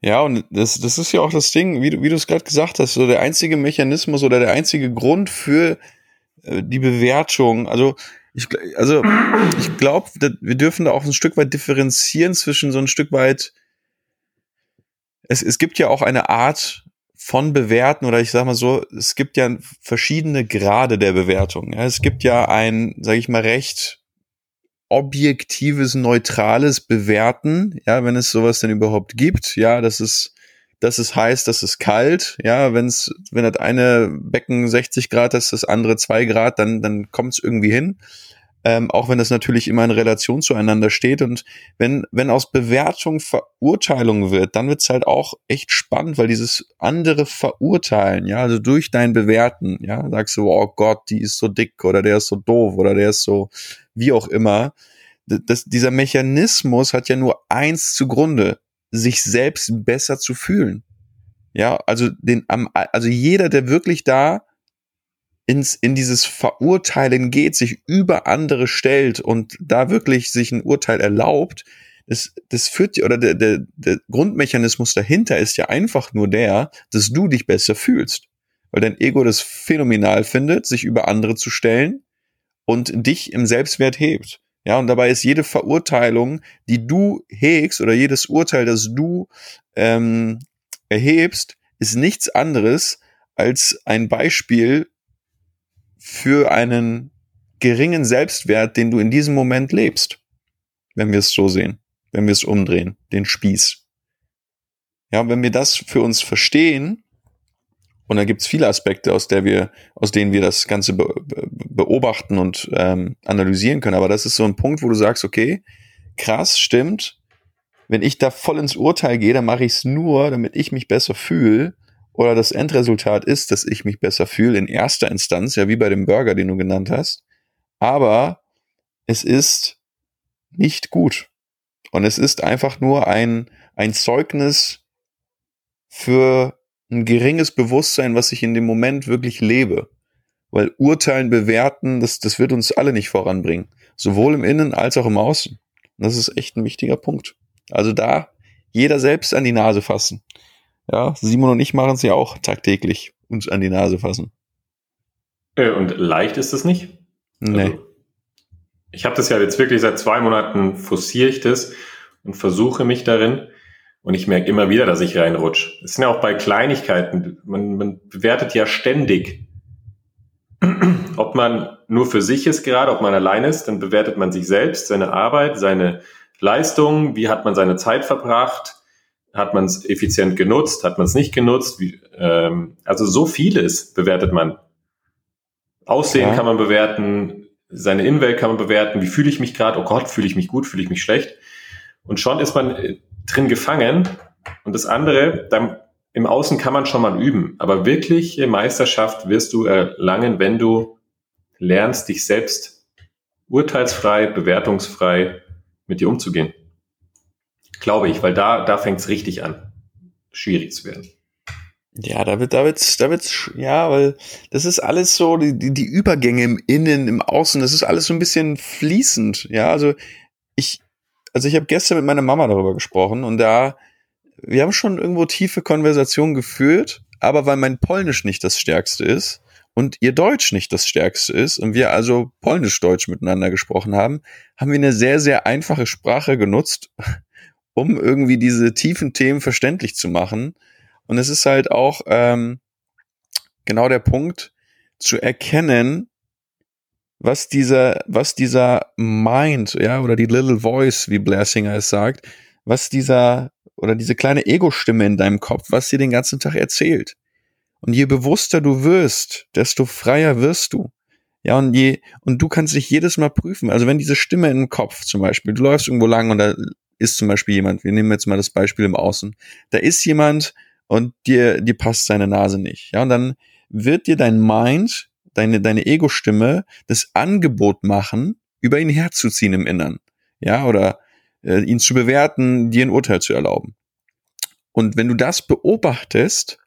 B: Ja, und das, das ist ja auch das Ding, wie du, wie du es gerade gesagt hast, so der einzige Mechanismus oder der einzige Grund für äh, die Bewertung. Also ich, also ich glaube, wir dürfen da auch ein Stück weit differenzieren zwischen so ein Stück weit es, es gibt ja auch eine Art von Bewerten oder ich sag mal so, es gibt ja verschiedene Grade der Bewertung. Ja, es gibt ja ein, sage ich mal, recht objektives, neutrales Bewerten, ja, wenn es sowas denn überhaupt gibt. Ja, das ist, dass es heißt, dass es kalt. Ja, wenn es, wenn das eine Becken 60 Grad ist, das andere 2 Grad, dann, dann kommt es irgendwie hin ähm, auch wenn das natürlich immer in Relation zueinander steht. Und wenn, wenn aus Bewertung Verurteilung wird, dann wird's halt auch echt spannend, weil dieses andere Verurteilen, ja, also durch dein Bewerten, ja, sagst du, oh Gott, die ist so dick oder der ist so doof oder der ist so, wie auch immer. Das, dieser Mechanismus hat ja nur eins zugrunde, sich selbst besser zu fühlen. Ja, also den, also jeder, der wirklich da ins, in dieses Verurteilen geht, sich über andere stellt und da wirklich sich ein Urteil erlaubt, das, das führt, oder der, der, der Grundmechanismus dahinter ist ja einfach nur der, dass du dich besser fühlst. Weil dein Ego das phänomenal findet, sich über andere zu stellen und dich im Selbstwert hebt. Ja, und dabei ist jede Verurteilung, die du hegst, oder jedes Urteil, das du ähm, erhebst, ist nichts anderes als ein Beispiel für einen geringen Selbstwert, den du in diesem Moment lebst. Wenn wir es so sehen, wenn wir es umdrehen, den Spieß. Ja, wenn wir das für uns verstehen, und da gibt es viele Aspekte, aus der wir, aus denen wir das Ganze be beobachten und ähm, analysieren können. Aber das ist so ein Punkt, wo du sagst, okay, krass, stimmt. Wenn ich da voll ins Urteil gehe, dann mache ich es nur, damit ich mich besser fühle oder das Endresultat ist, dass ich mich besser fühle in erster Instanz, ja wie bei dem Burger, den du genannt hast. Aber es ist nicht gut. Und es ist einfach nur ein, ein Zeugnis für ein geringes Bewusstsein, was ich in dem Moment wirklich lebe. Weil urteilen, bewerten, das, das wird uns alle nicht voranbringen. Sowohl im Innen als auch im Außen. Und das ist echt ein wichtiger Punkt. Also da jeder selbst an die Nase fassen. Ja, Simon und ich machen es ja auch tagtäglich, uns an die Nase fassen.
A: Äh, und leicht ist es nicht?
B: Nee. Also,
A: ich habe das ja jetzt wirklich seit zwei Monaten forciere ich das und versuche mich darin. Und ich merke immer wieder, dass ich reinrutsche. Es sind ja auch bei Kleinigkeiten. Man, man bewertet ja ständig, ob man nur für sich ist gerade, ob man allein ist, dann bewertet man sich selbst, seine Arbeit, seine Leistung, wie hat man seine Zeit verbracht, hat man es effizient genutzt, hat man es nicht genutzt, wie, ähm, also so vieles bewertet man. Aussehen ja. kann man bewerten, seine Innenwelt kann man bewerten, wie fühle ich mich gerade, oh Gott, fühle ich mich gut, fühle ich mich schlecht. Und schon ist man äh, drin gefangen. Und das andere, dann im Außen kann man schon mal üben, aber wirkliche Meisterschaft wirst du erlangen, wenn du lernst, dich selbst urteilsfrei, bewertungsfrei mit dir umzugehen. Glaube ich, weil da, da fängt es richtig an, schwierig zu werden.
B: Ja, da wird, da wird's, da wird's, ja, weil das ist alles so, die, die, die Übergänge im Innen, im Außen, das ist alles so ein bisschen fließend. Ja, also ich, also ich habe gestern mit meiner Mama darüber gesprochen und da, wir haben schon irgendwo tiefe Konversationen geführt, aber weil mein Polnisch nicht das Stärkste ist und ihr Deutsch nicht das Stärkste ist und wir also Polnisch-Deutsch miteinander gesprochen haben, haben wir eine sehr, sehr einfache Sprache genutzt, um irgendwie diese tiefen Themen verständlich zu machen und es ist halt auch ähm, genau der Punkt, zu erkennen, was dieser, was dieser Mind, ja, oder die Little Voice, wie Blair Singer es sagt, was dieser, oder diese kleine Ego-Stimme in deinem Kopf, was dir den ganzen Tag erzählt. Und je bewusster du wirst, desto freier wirst du. Ja, und je, und du kannst dich jedes Mal prüfen. Also wenn diese Stimme im Kopf zum Beispiel, du läufst irgendwo lang und da ist zum Beispiel jemand, wir nehmen jetzt mal das Beispiel im Außen, da ist jemand, und dir, dir passt seine Nase nicht. Ja, und dann wird dir dein Mind, deine, deine Ego-Stimme das Angebot machen, über ihn herzuziehen im Innern. Ja, oder äh, ihn zu bewerten, dir ein Urteil zu erlauben. Und wenn du das beobachtest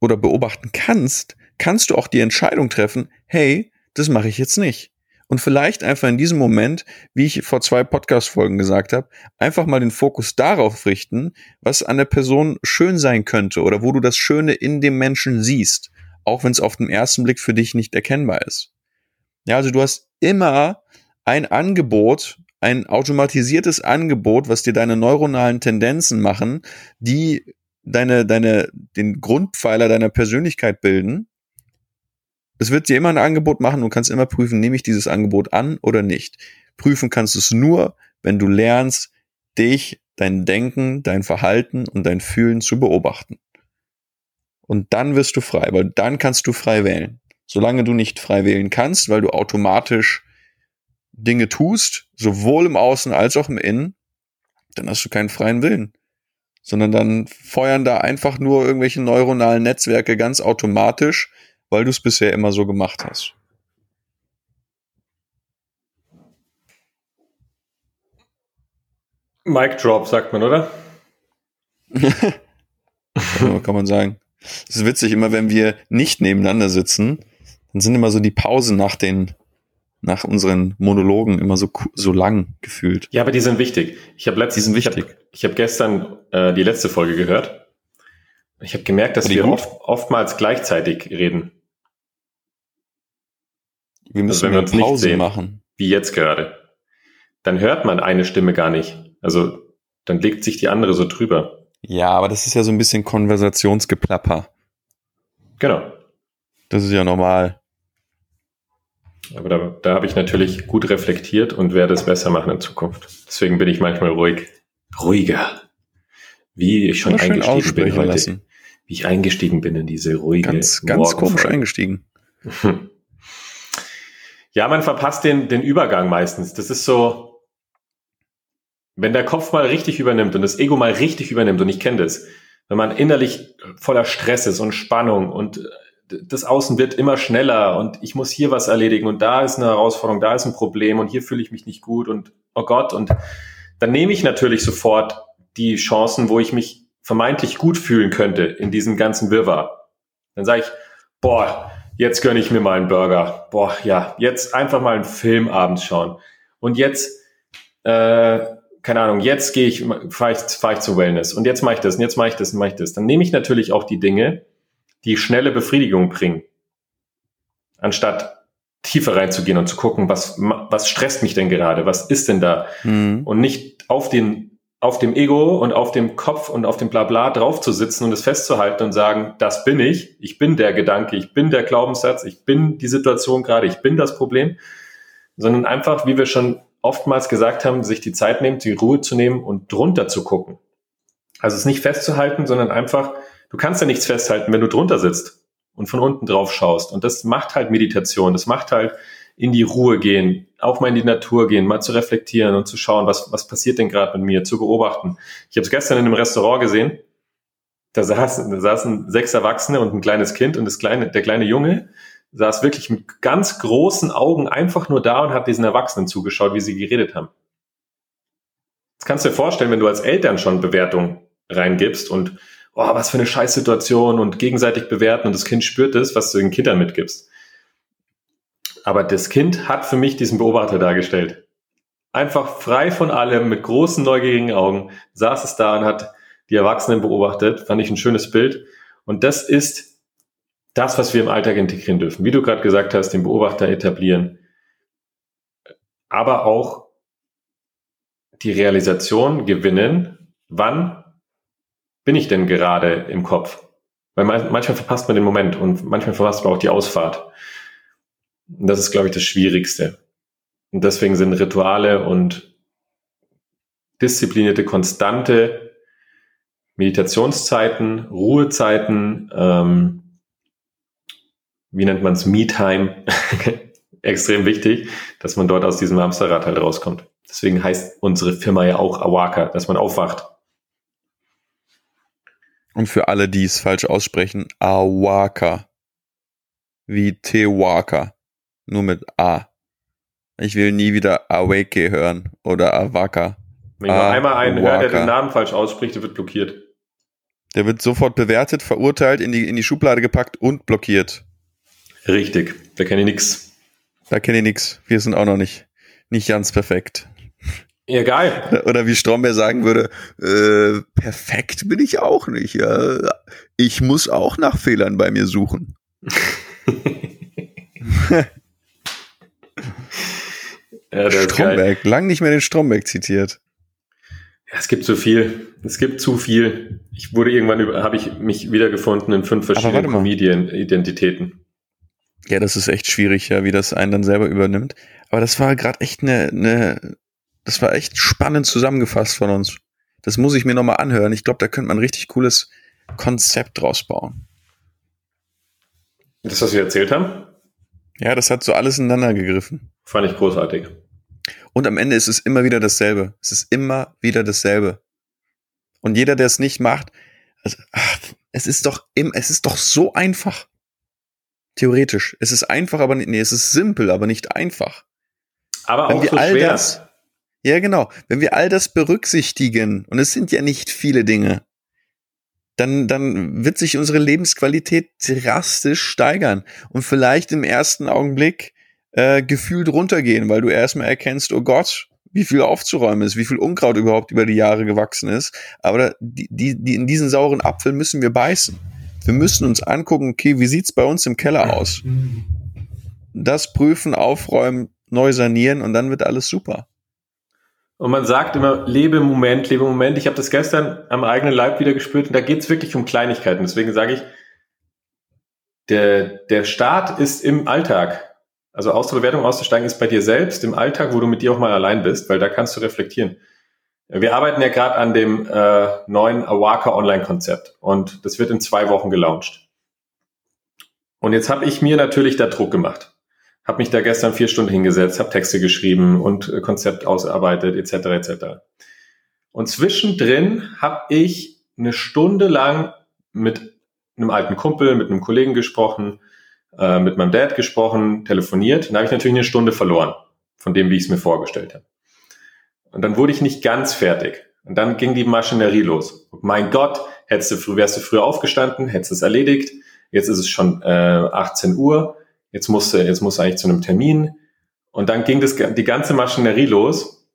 B: oder beobachten kannst, kannst du auch die Entscheidung treffen, hey, das mache ich jetzt nicht und vielleicht einfach in diesem Moment, wie ich vor zwei Podcast-Folgen gesagt habe, einfach mal den Fokus darauf richten, was an der Person schön sein könnte oder wo du das Schöne in dem Menschen siehst, auch wenn es auf den ersten Blick für dich nicht erkennbar ist. Ja, also du hast immer ein Angebot, ein automatisiertes Angebot, was dir deine neuronalen Tendenzen machen, die deine, deine, den Grundpfeiler deiner Persönlichkeit bilden es wird dir immer ein Angebot machen, du kannst immer prüfen, nehme ich dieses Angebot an oder nicht. Prüfen kannst du es nur, wenn du lernst, dich, dein Denken, dein Verhalten und dein Fühlen zu beobachten. Und dann wirst du frei, weil dann kannst du frei wählen. Solange du nicht frei wählen kannst, weil du automatisch Dinge tust, sowohl im Außen als auch im Innen, dann hast du keinen freien Willen. Sondern dann feuern da einfach nur irgendwelche neuronalen Netzwerke ganz automatisch weil du es bisher immer so gemacht hast.
A: Mic Drop, sagt man, oder?
B: kann man sagen. Es ist witzig, immer wenn wir nicht nebeneinander sitzen, dann sind immer so die Pausen nach den, nach unseren Monologen immer so, so lang gefühlt.
A: Ja, aber die sind wichtig. Ich habe letztens,
B: die sind wichtig.
A: Ich habe hab gestern äh, die letzte Folge gehört. Ich habe gemerkt, dass wir oft, oftmals gleichzeitig reden.
B: Wir müssen also wenn wir uns Pause nicht sehen, machen.
A: Wie jetzt gerade. Dann hört man eine Stimme gar nicht. Also dann legt sich die andere so drüber.
B: Ja, aber das ist ja so ein bisschen Konversationsgeplapper.
A: Genau.
B: Das ist ja normal.
A: Aber da, da habe ich natürlich gut reflektiert und werde es besser machen in Zukunft. Deswegen bin ich manchmal ruhig. Ruhiger. Wie ich schon eingestiegen bin heute. Lassen. Wie ich eingestiegen bin in diese ruhige.
B: Ganz, ganz komisch eingestiegen.
A: Ja, man verpasst den, den Übergang meistens. Das ist so, wenn der Kopf mal richtig übernimmt und das Ego mal richtig übernimmt, und ich kenne das, wenn man innerlich voller Stress ist und Spannung und äh, das Außen wird immer schneller und ich muss hier was erledigen und da ist eine Herausforderung, da ist ein Problem und hier fühle ich mich nicht gut und oh Gott und dann nehme ich natürlich sofort die Chancen, wo ich mich vermeintlich gut fühlen könnte in diesem ganzen Wirrwarr. Dann sage ich, boah, jetzt gönne ich mir mal einen Burger. Boah, ja, jetzt einfach mal einen Film abends schauen. Und jetzt, äh, keine Ahnung, jetzt gehe ich, fahre ich, fahr ich zu Wellness und jetzt mache ich das und jetzt mache ich das und mache ich das. Dann nehme ich natürlich auch die Dinge, die schnelle Befriedigung bringen. Anstatt tiefer reinzugehen und zu gucken, was, was stresst mich denn gerade? Was ist denn da? Mhm. Und nicht auf den, auf dem Ego und auf dem Kopf und auf dem Blabla drauf zu sitzen und es festzuhalten und sagen, das bin ich. Ich bin der Gedanke. Ich bin der Glaubenssatz. Ich bin die Situation gerade. Ich bin das Problem. Sondern einfach, wie wir schon oftmals gesagt haben, sich die Zeit nehmen, die Ruhe zu nehmen und drunter zu gucken. Also es nicht festzuhalten, sondern einfach, du kannst ja nichts festhalten, wenn du drunter sitzt und von unten drauf schaust. Und das macht halt Meditation, das macht halt in die Ruhe gehen, auch mal in die Natur gehen, mal zu reflektieren und zu schauen, was, was passiert denn gerade mit mir, zu beobachten. Ich habe es gestern in einem Restaurant gesehen, da saßen, da saßen sechs Erwachsene und ein kleines Kind und das kleine, der kleine Junge saß wirklich mit ganz großen Augen einfach nur da und hat diesen Erwachsenen zugeschaut, wie sie geredet haben. Das kannst du dir vorstellen, wenn du als Eltern schon Bewertung reingibst und oh, was für eine Scheißsituation und gegenseitig bewerten und das Kind spürt es, was du den Kindern mitgibst. Aber das Kind hat für mich diesen Beobachter dargestellt. Einfach frei von allem, mit großen, neugierigen Augen, saß es da und hat die Erwachsenen beobachtet. Fand ich ein schönes Bild. Und das ist das, was wir im Alltag integrieren dürfen. Wie du gerade gesagt hast, den Beobachter etablieren. Aber auch die Realisation gewinnen, wann bin ich denn gerade im Kopf? Weil manchmal verpasst man den Moment und manchmal verpasst man auch die Ausfahrt. Und das ist, glaube ich, das Schwierigste. Und deswegen sind Rituale und disziplinierte, konstante Meditationszeiten, Ruhezeiten, ähm, wie nennt man es, Me-Time, extrem wichtig, dass man dort aus diesem Hamsterrad halt rauskommt. Deswegen heißt unsere Firma ja auch Awaka, dass man aufwacht.
B: Und für alle, die es falsch aussprechen, Awaka. Wie Tewaka. Nur mit A. Ich will nie wieder Awake hören oder Awaka.
A: Wenn ich noch einmal einen höre, der den Namen falsch ausspricht, der wird blockiert.
B: Der wird sofort bewertet, verurteilt, in die, in die Schublade gepackt und blockiert.
A: Richtig, da kenne ich nix.
B: Da kenne ich nix. Wir sind auch noch nicht, nicht ganz perfekt.
A: Ja, geil.
B: Oder wie Stromberg sagen würde, äh, perfekt bin ich auch nicht. Ja. Ich muss auch nach Fehlern bei mir suchen. ja, Stromberg, lang nicht mehr den Stromberg zitiert.
A: Ja, es gibt so viel. Es gibt zu viel. Ich wurde irgendwann habe ich mich wiedergefunden in fünf verschiedenen Comedian-Identitäten.
B: Ja, das ist echt schwierig, ja, wie das einen dann selber übernimmt. Aber das war gerade echt eine, eine das war echt spannend zusammengefasst von uns. Das muss ich mir nochmal anhören. Ich glaube, da könnte man ein richtig cooles Konzept draus bauen.
A: Das, was wir erzählt haben?
B: Ja, das hat so alles ineinander gegriffen.
A: Fand ich großartig.
B: Und am Ende ist es immer wieder dasselbe. Es ist immer wieder dasselbe. Und jeder, der es nicht macht, also, ach, es ist doch im, es ist doch so einfach. Theoretisch. Es ist einfach, aber nicht, nee, es ist simpel, aber nicht einfach.
A: Aber Wenn auch so schwer.
B: Das, ja, genau. Wenn wir all das berücksichtigen, und es sind ja nicht viele Dinge, dann, dann wird sich unsere Lebensqualität drastisch steigern und vielleicht im ersten Augenblick äh, gefühlt runtergehen, weil du erstmal erkennst, oh Gott, wie viel aufzuräumen ist, wie viel Unkraut überhaupt über die Jahre gewachsen ist. Aber die, die, die in diesen sauren Apfel müssen wir beißen. Wir müssen uns angucken, okay, wie sieht's bei uns im Keller aus? Das prüfen, aufräumen, neu sanieren und dann wird alles super.
A: Und man sagt immer, lebe im Moment, lebe im Moment. Ich habe das gestern am eigenen Leib wieder gespürt und da geht es wirklich um Kleinigkeiten. Deswegen sage ich, der, der Start ist im Alltag. Also aus der Bewertung auszusteigen ist bei dir selbst, im Alltag, wo du mit dir auch mal allein bist, weil da kannst du reflektieren. Wir arbeiten ja gerade an dem äh, neuen Awaka Online-Konzept und das wird in zwei Wochen gelauncht. Und jetzt habe ich mir natürlich da Druck gemacht habe mich da gestern vier Stunden hingesetzt, habe Texte geschrieben und äh, Konzept ausarbeitet, etc. etc. Und zwischendrin habe ich eine Stunde lang mit einem alten Kumpel, mit einem Kollegen gesprochen, äh, mit meinem Dad gesprochen, telefoniert. Und da habe ich natürlich eine Stunde verloren von dem, wie ich es mir vorgestellt habe. Und dann wurde ich nicht ganz fertig. Und dann ging die Maschinerie los. Und mein Gott, hättest du früh, wärst du früher aufgestanden, hättest es erledigt. Jetzt ist es schon äh, 18 Uhr jetzt musste, jetzt musste eigentlich zu einem Termin. Und dann ging das, die ganze Maschinerie los.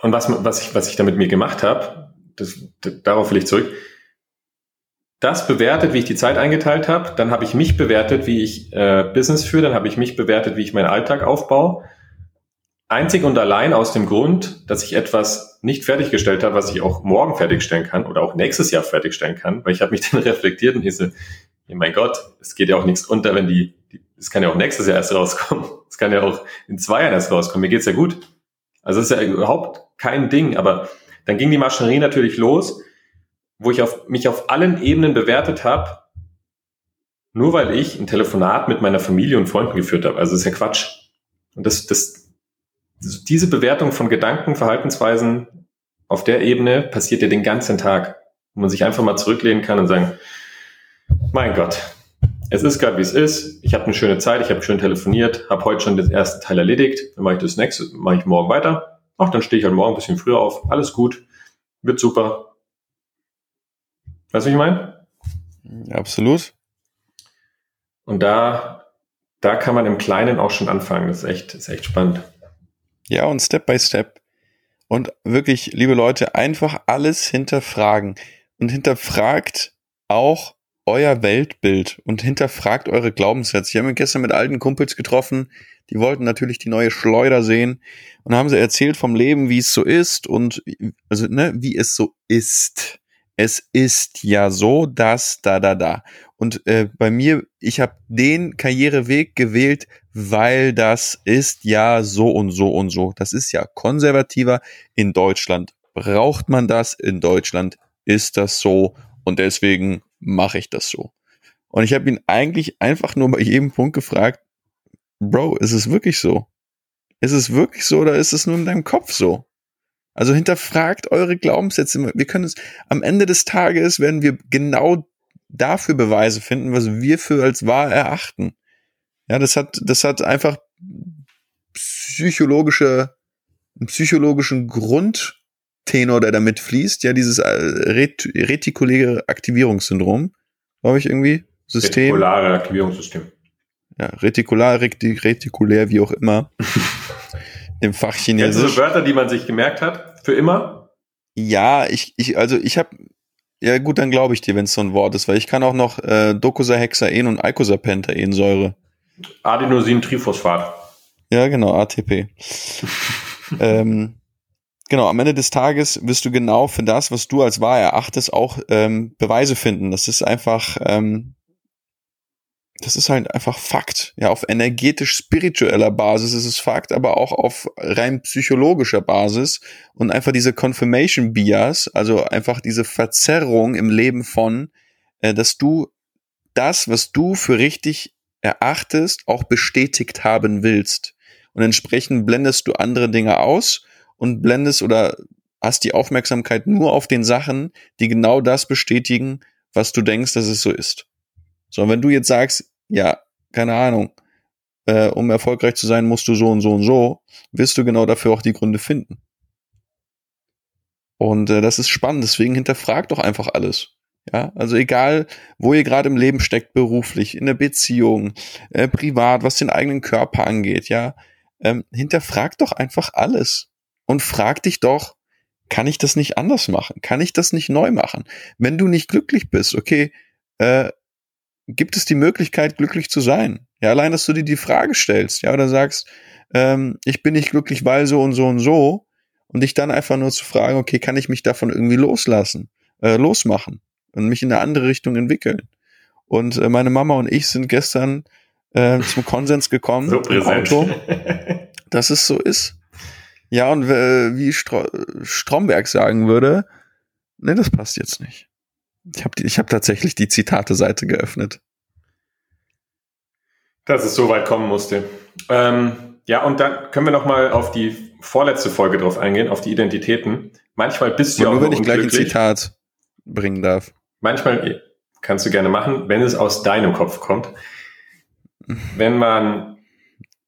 A: Und was, was, ich, was ich da mit mir gemacht habe, das, darauf will ich zurück. Das bewertet, wie ich die Zeit eingeteilt habe. Dann habe ich mich bewertet, wie ich äh, Business führe. Dann habe ich mich bewertet, wie ich meinen Alltag aufbaue. Einzig und allein aus dem Grund, dass ich etwas nicht fertiggestellt habe, was ich auch morgen fertigstellen kann oder auch nächstes Jahr fertigstellen kann, weil ich habe mich dann reflektiert und hieße, ja, mein Gott, es geht ja auch nichts unter, wenn die, es kann ja auch nächstes Jahr erst rauskommen. Es kann ja auch in zwei Jahren erst rauskommen. Mir geht's ja gut. Also es ist ja überhaupt kein Ding. Aber dann ging die Maschinerie natürlich los, wo ich auf, mich auf allen Ebenen bewertet habe, nur weil ich ein Telefonat mit meiner Familie und Freunden geführt habe. Also das ist ja Quatsch. Und das, das, diese Bewertung von Gedanken, Verhaltensweisen auf der Ebene passiert ja den ganzen Tag, wo man sich einfach mal zurücklehnen kann und sagen, mein Gott, es ist gerade wie es ist. Ich habe eine schöne Zeit, ich habe schön telefoniert, habe heute schon den ersten Teil erledigt. Dann mache ich das nächste, mache ich morgen weiter. Ach, dann stehe ich halt morgen ein bisschen früher auf. Alles gut, wird super. Weißt du, wie ich meine?
B: Absolut.
A: Und da, da kann man im Kleinen auch schon anfangen. Das ist echt, das ist echt spannend.
B: Ja, und Step by Step. Und wirklich, liebe Leute, einfach alles hinterfragen. Und hinterfragt auch euer Weltbild und hinterfragt eure Glaubenssätze. Ich habe mich gestern mit alten Kumpels getroffen, die wollten natürlich die neue Schleuder sehen und haben sie erzählt vom Leben, wie es so ist und also ne, wie es so ist. Es ist ja so, dass da da da. Und äh, bei mir, ich habe den Karriereweg gewählt, weil das ist ja so und so und so. Das ist ja konservativer. In Deutschland braucht man das. In Deutschland ist das so. Und deswegen mache ich das so. Und ich habe ihn eigentlich einfach nur bei jedem Punkt gefragt, Bro, ist es wirklich so? Ist es wirklich so oder ist es nur in deinem Kopf so? Also hinterfragt eure Glaubenssätze. Wir können es am Ende des Tages werden wir genau dafür Beweise finden, was wir für als wahr erachten. Ja, das hat, das hat einfach psychologische, psychologischen Grund, Tenor, der damit fließt, ja, dieses äh, Ret retikuläre Aktivierungssyndrom, glaube ich irgendwie,
A: System. Retikulare Aktivierungssystem.
B: Ja, retikular, retikulär, wie auch immer. Im Fach Chinesisch.
A: Kennst du so Wörter, die man sich gemerkt hat? Für immer?
B: Ja, ich, ich, also ich habe, ja gut, dann glaube ich dir, wenn es so ein Wort ist, weil ich kann auch noch äh, Docosahexaen und Eicosapentaensäure.
A: Adenosintriphosphat.
B: Ja, genau, ATP. ähm, genau, am Ende des Tages wirst du genau für das, was du als wahr erachtest, auch ähm, Beweise finden. Das ist einfach, ähm, das ist halt einfach Fakt. Ja, auf energetisch-spiritueller Basis ist es Fakt, aber auch auf rein psychologischer Basis und einfach diese Confirmation Bias, also einfach diese Verzerrung im Leben von, äh, dass du das, was du für richtig erachtest, auch bestätigt haben willst. Und entsprechend blendest du andere Dinge aus und blendest oder hast die Aufmerksamkeit nur auf den Sachen, die genau das bestätigen, was du denkst, dass es so ist. So, wenn du jetzt sagst, ja, keine Ahnung, äh, um erfolgreich zu sein, musst du so und so und so, wirst du genau dafür auch die Gründe finden. Und äh, das ist spannend, deswegen hinterfragt doch einfach alles. Ja, also egal, wo ihr gerade im Leben steckt, beruflich, in der Beziehung, äh, privat, was den eigenen Körper angeht, ja, ähm, hinterfragt doch einfach alles und frag dich doch, kann ich das nicht anders machen? Kann ich das nicht neu machen? Wenn du nicht glücklich bist, okay, äh, gibt es die Möglichkeit, glücklich zu sein? Ja, allein, dass du dir die Frage stellst, ja, oder sagst, ähm, ich bin nicht glücklich, weil so und so und so, und dich dann einfach nur zu fragen, okay, kann ich mich davon irgendwie loslassen, äh, losmachen und mich in eine andere Richtung entwickeln? Und äh, meine Mama und ich sind gestern äh, zum Konsens gekommen so im Auto, dass es so ist. Ja, und äh, wie Stro Stromberg sagen würde, ne, das passt jetzt nicht. Ich habe ich hab tatsächlich die Zitate-Seite geöffnet.
A: Dass es so weit kommen musste. Ähm, ja, und dann können wir noch mal auf die vorletzte Folge drauf eingehen, auf die Identitäten. Manchmal bist du ja
B: auch nur, wenn ich gleich ein Zitat bringen darf.
A: Manchmal kannst du gerne machen, wenn es aus deinem Kopf kommt. Wenn man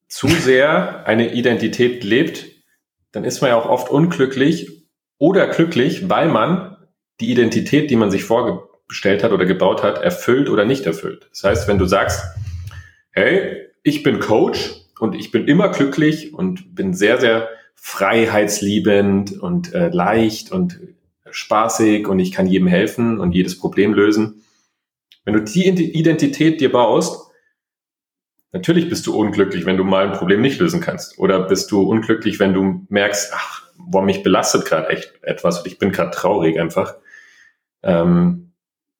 A: zu sehr eine Identität lebt, dann ist man ja auch oft unglücklich oder glücklich, weil man die Identität, die man sich vorgestellt hat oder gebaut hat, erfüllt oder nicht erfüllt. Das heißt, wenn du sagst, hey, ich bin Coach und ich bin immer glücklich und bin sehr, sehr freiheitsliebend und äh, leicht und spaßig und ich kann jedem helfen und jedes Problem lösen, Wenn du die Identität dir baust, natürlich bist du unglücklich, wenn du mal ein Problem nicht lösen kannst. Oder bist du unglücklich, wenn du merkst, ach, boah, mich belastet gerade echt etwas und ich bin gerade traurig einfach. Ähm,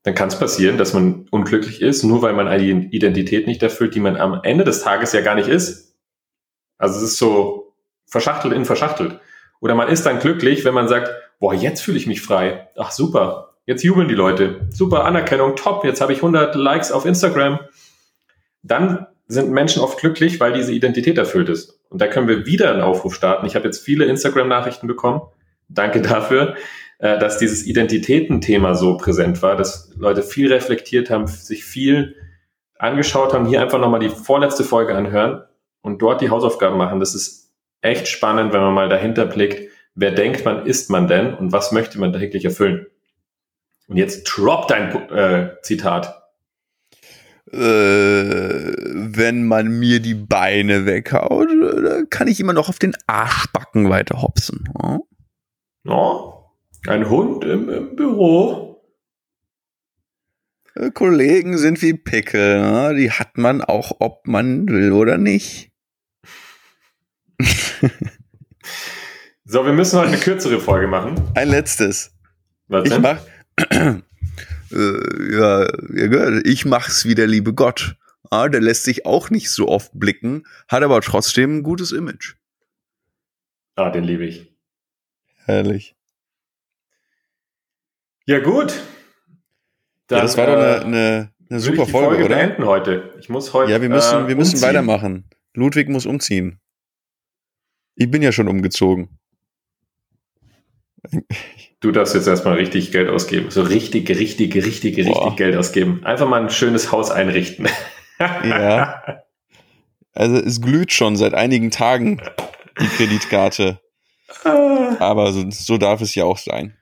A: dann kann es passieren, dass man unglücklich ist, nur weil man eine Identität nicht erfüllt, die man am Ende des Tages ja gar nicht ist. Also es ist so verschachtelt in verschachtelt. Oder man ist dann glücklich, wenn man sagt, boah, jetzt fühle ich mich frei. Ach super, jetzt jubeln die Leute. Super Anerkennung, top, jetzt habe ich 100 Likes auf Instagram. Dann sind Menschen oft glücklich, weil diese Identität erfüllt ist. Und da können wir wieder einen Aufruf starten. Ich habe jetzt viele Instagram-Nachrichten bekommen. Danke dafür, äh, dass dieses Identitätenthema so präsent war, dass Leute viel reflektiert haben, sich viel angeschaut haben, hier einfach nochmal die vorletzte Folge anhören und dort die Hausaufgaben machen. Das ist echt spannend, wenn man mal dahinter blickt, wer denkt man, ist man denn und was möchte man täglich erfüllen. Und jetzt drop dein äh, Zitat.
B: Äh, wenn man mir die Beine weghaut, kann ich immer noch auf den Arschbacken weiter hopsen.
A: Ja? Oh, ein Hund im, im Büro.
B: Äh, Kollegen sind wie Pickel, ne? die hat man auch, ob man will oder nicht.
A: so, wir müssen heute eine kürzere Folge machen.
B: Ein letztes. Was denn? Ich mach, äh, ja, ich mach's wie der liebe Gott. Ah, der lässt sich auch nicht so oft blicken, hat aber trotzdem ein gutes Image.
A: Ah, den liebe ich.
B: Herrlich.
A: Ja, gut.
B: Dann, ja, das war doch eine, eine, eine super Folge, Folge, oder?
A: beenden heute. Ich muss heute.
B: Ja, wir müssen, äh, wir müssen weitermachen. Ludwig muss umziehen. Ich bin ja schon umgezogen.
A: Du darfst jetzt erstmal richtig Geld ausgeben. So richtig, richtig, richtig, richtig Boah. Geld ausgeben. Einfach mal ein schönes Haus einrichten.
B: ja. Also es glüht schon seit einigen Tagen die Kreditkarte. Ah. Aber so, so darf es ja auch sein.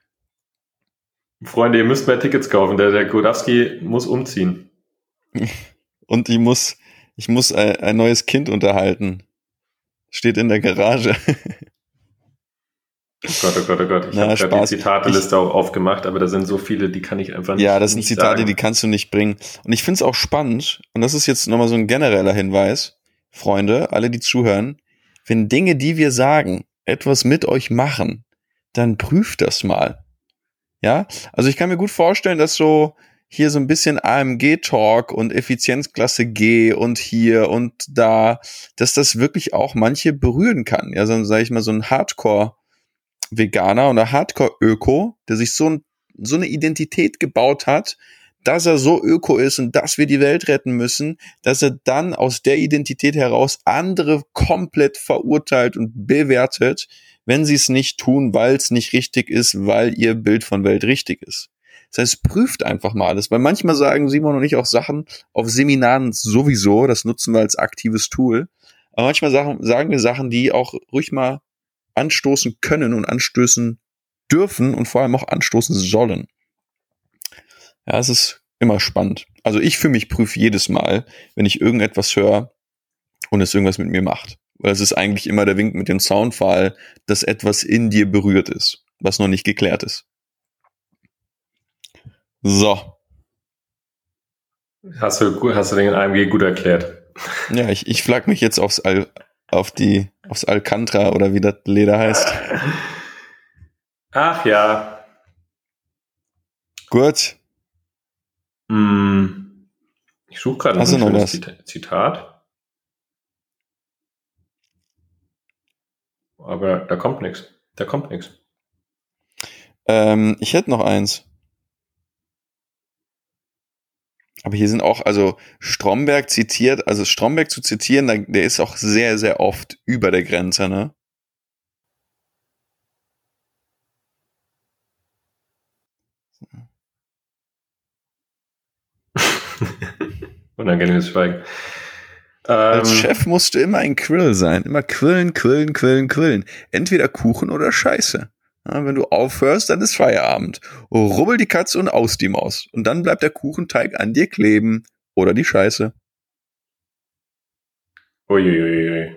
A: Freunde, ihr müsst mehr Tickets kaufen. Der, der Godowski muss umziehen.
B: Und ich muss, ich muss ein, ein neues Kind unterhalten. Steht in der Garage.
A: Oh Gott, oh Gott, oh Gott. Ich habe gerade die Zitateliste auch aufgemacht, aber da sind so viele, die kann ich einfach nicht.
B: Ja, das sind Zitate, sagen. die kannst du nicht bringen. Und ich finde es auch spannend, und das ist jetzt nochmal so ein genereller Hinweis, Freunde, alle, die zuhören, wenn Dinge, die wir sagen, etwas mit euch machen, dann prüft das mal. Ja, also ich kann mir gut vorstellen, dass so hier so ein bisschen AMG-Talk und Effizienzklasse G und hier und da, dass das wirklich auch manche berühren kann. Ja, so sage ich mal so ein Hardcore- Veganer oder Hardcore-Öko, der sich so, ein, so eine Identität gebaut hat, dass er so öko ist und dass wir die Welt retten müssen, dass er dann aus der Identität heraus andere komplett verurteilt und bewertet, wenn sie es nicht tun, weil es nicht richtig ist, weil ihr Bild von Welt richtig ist. Das heißt, prüft einfach mal alles, weil manchmal sagen Simon und ich auch Sachen auf Seminaren sowieso, das nutzen wir als aktives Tool, aber manchmal sagen, sagen wir Sachen, die auch ruhig mal anstoßen können und anstößen dürfen und vor allem auch anstoßen sollen. Ja, es ist immer spannend. Also ich für mich prüfe jedes Mal, wenn ich irgendetwas höre und es irgendwas mit mir macht. Weil es ist eigentlich immer der Wink mit dem Soundfall, dass etwas in dir berührt ist, was noch nicht geklärt ist. So.
A: Hast du, hast du den AMG gut erklärt.
B: Ja, ich, ich flag mich jetzt aufs Al auf die, aufs Alcantara oder wie das Leder heißt.
A: Ach ja.
B: Gut.
A: Hm. Ich suche gerade
B: ein noch?
A: Zitat. Aber da kommt nichts. Da kommt nichts.
B: Ähm, ich hätte noch eins. Aber hier sind auch, also Stromberg zitiert, also Stromberg zu zitieren, der ist auch sehr, sehr oft über der Grenze, ne?
A: Unangenehmes Schweigen.
B: Als ähm, Chef musst du immer ein Quill sein. Immer quillen, quillen, quillen, quillen. Entweder Kuchen oder Scheiße. Ja, wenn du aufhörst, dann ist Feierabend. Rubbel die Katze und aus die Maus. Und dann bleibt der Kuchenteig an dir kleben. Oder die Scheiße.
A: Uiuiui.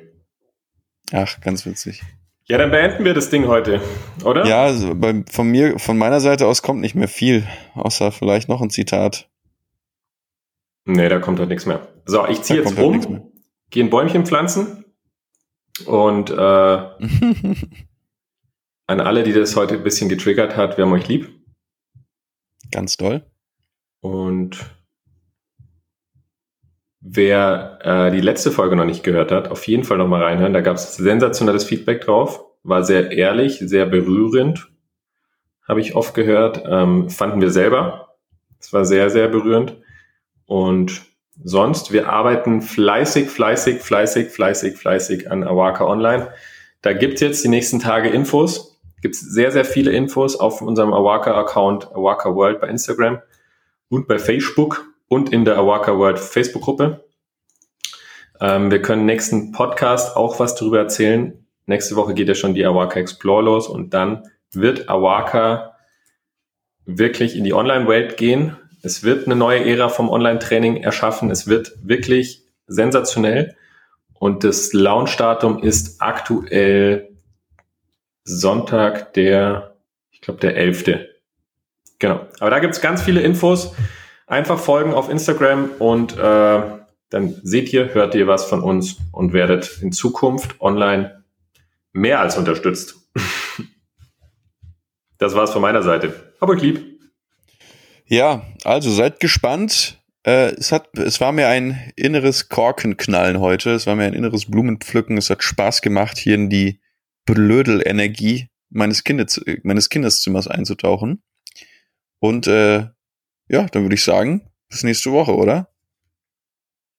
B: Ach, ganz witzig.
A: Ja, dann beenden wir das Ding heute, oder?
B: Ja, also bei, von mir, von meiner Seite aus kommt nicht mehr viel, außer vielleicht noch ein Zitat.
A: Nee, da kommt halt nichts mehr. So, ich ziehe jetzt rum, gehe ein Bäumchen pflanzen und äh, an alle, die das heute ein bisschen getriggert hat, wir haben euch lieb.
B: Ganz toll.
A: Und wer äh, die letzte Folge noch nicht gehört hat, auf jeden Fall nochmal reinhören. Da gab es sensationelles Feedback drauf. War sehr ehrlich, sehr berührend. Habe ich oft gehört. Ähm, fanden wir selber. Es war sehr, sehr berührend. Und sonst, wir arbeiten fleißig, fleißig, fleißig, fleißig, fleißig an Awaka Online. Da gibt jetzt die nächsten Tage Infos. Gibt es sehr, sehr viele Infos auf unserem Awaka-Account Awaka World bei Instagram und bei Facebook und in der Awaka World Facebook-Gruppe. Ähm, wir können nächsten Podcast auch was darüber erzählen. Nächste Woche geht ja schon die Awaka Explore los und dann wird Awaka wirklich in die Online-Welt gehen. Es wird eine neue Ära vom Online-Training erschaffen. Es wird wirklich sensationell. Und das Launch-Datum ist aktuell Sonntag, der, ich glaube, der 11. Genau. Aber da gibt's ganz viele Infos. Einfach folgen auf Instagram und äh, dann seht ihr, hört ihr was von uns und werdet in Zukunft online mehr als unterstützt. das war's von meiner Seite. Hab euch lieb.
B: Ja, also seid gespannt. Äh, es, hat, es war mir ein inneres Korkenknallen heute. Es war mir ein inneres Blumenpflücken. Es hat Spaß gemacht, hier in die Blödel-Energie meines, Kindes, meines Kindeszimmers einzutauchen. Und äh, ja, dann würde ich sagen, bis nächste Woche, oder?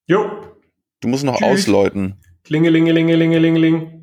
A: Jo.
B: Du musst noch Tschüss. ausläuten.
A: Klingelingelingelingelingeling.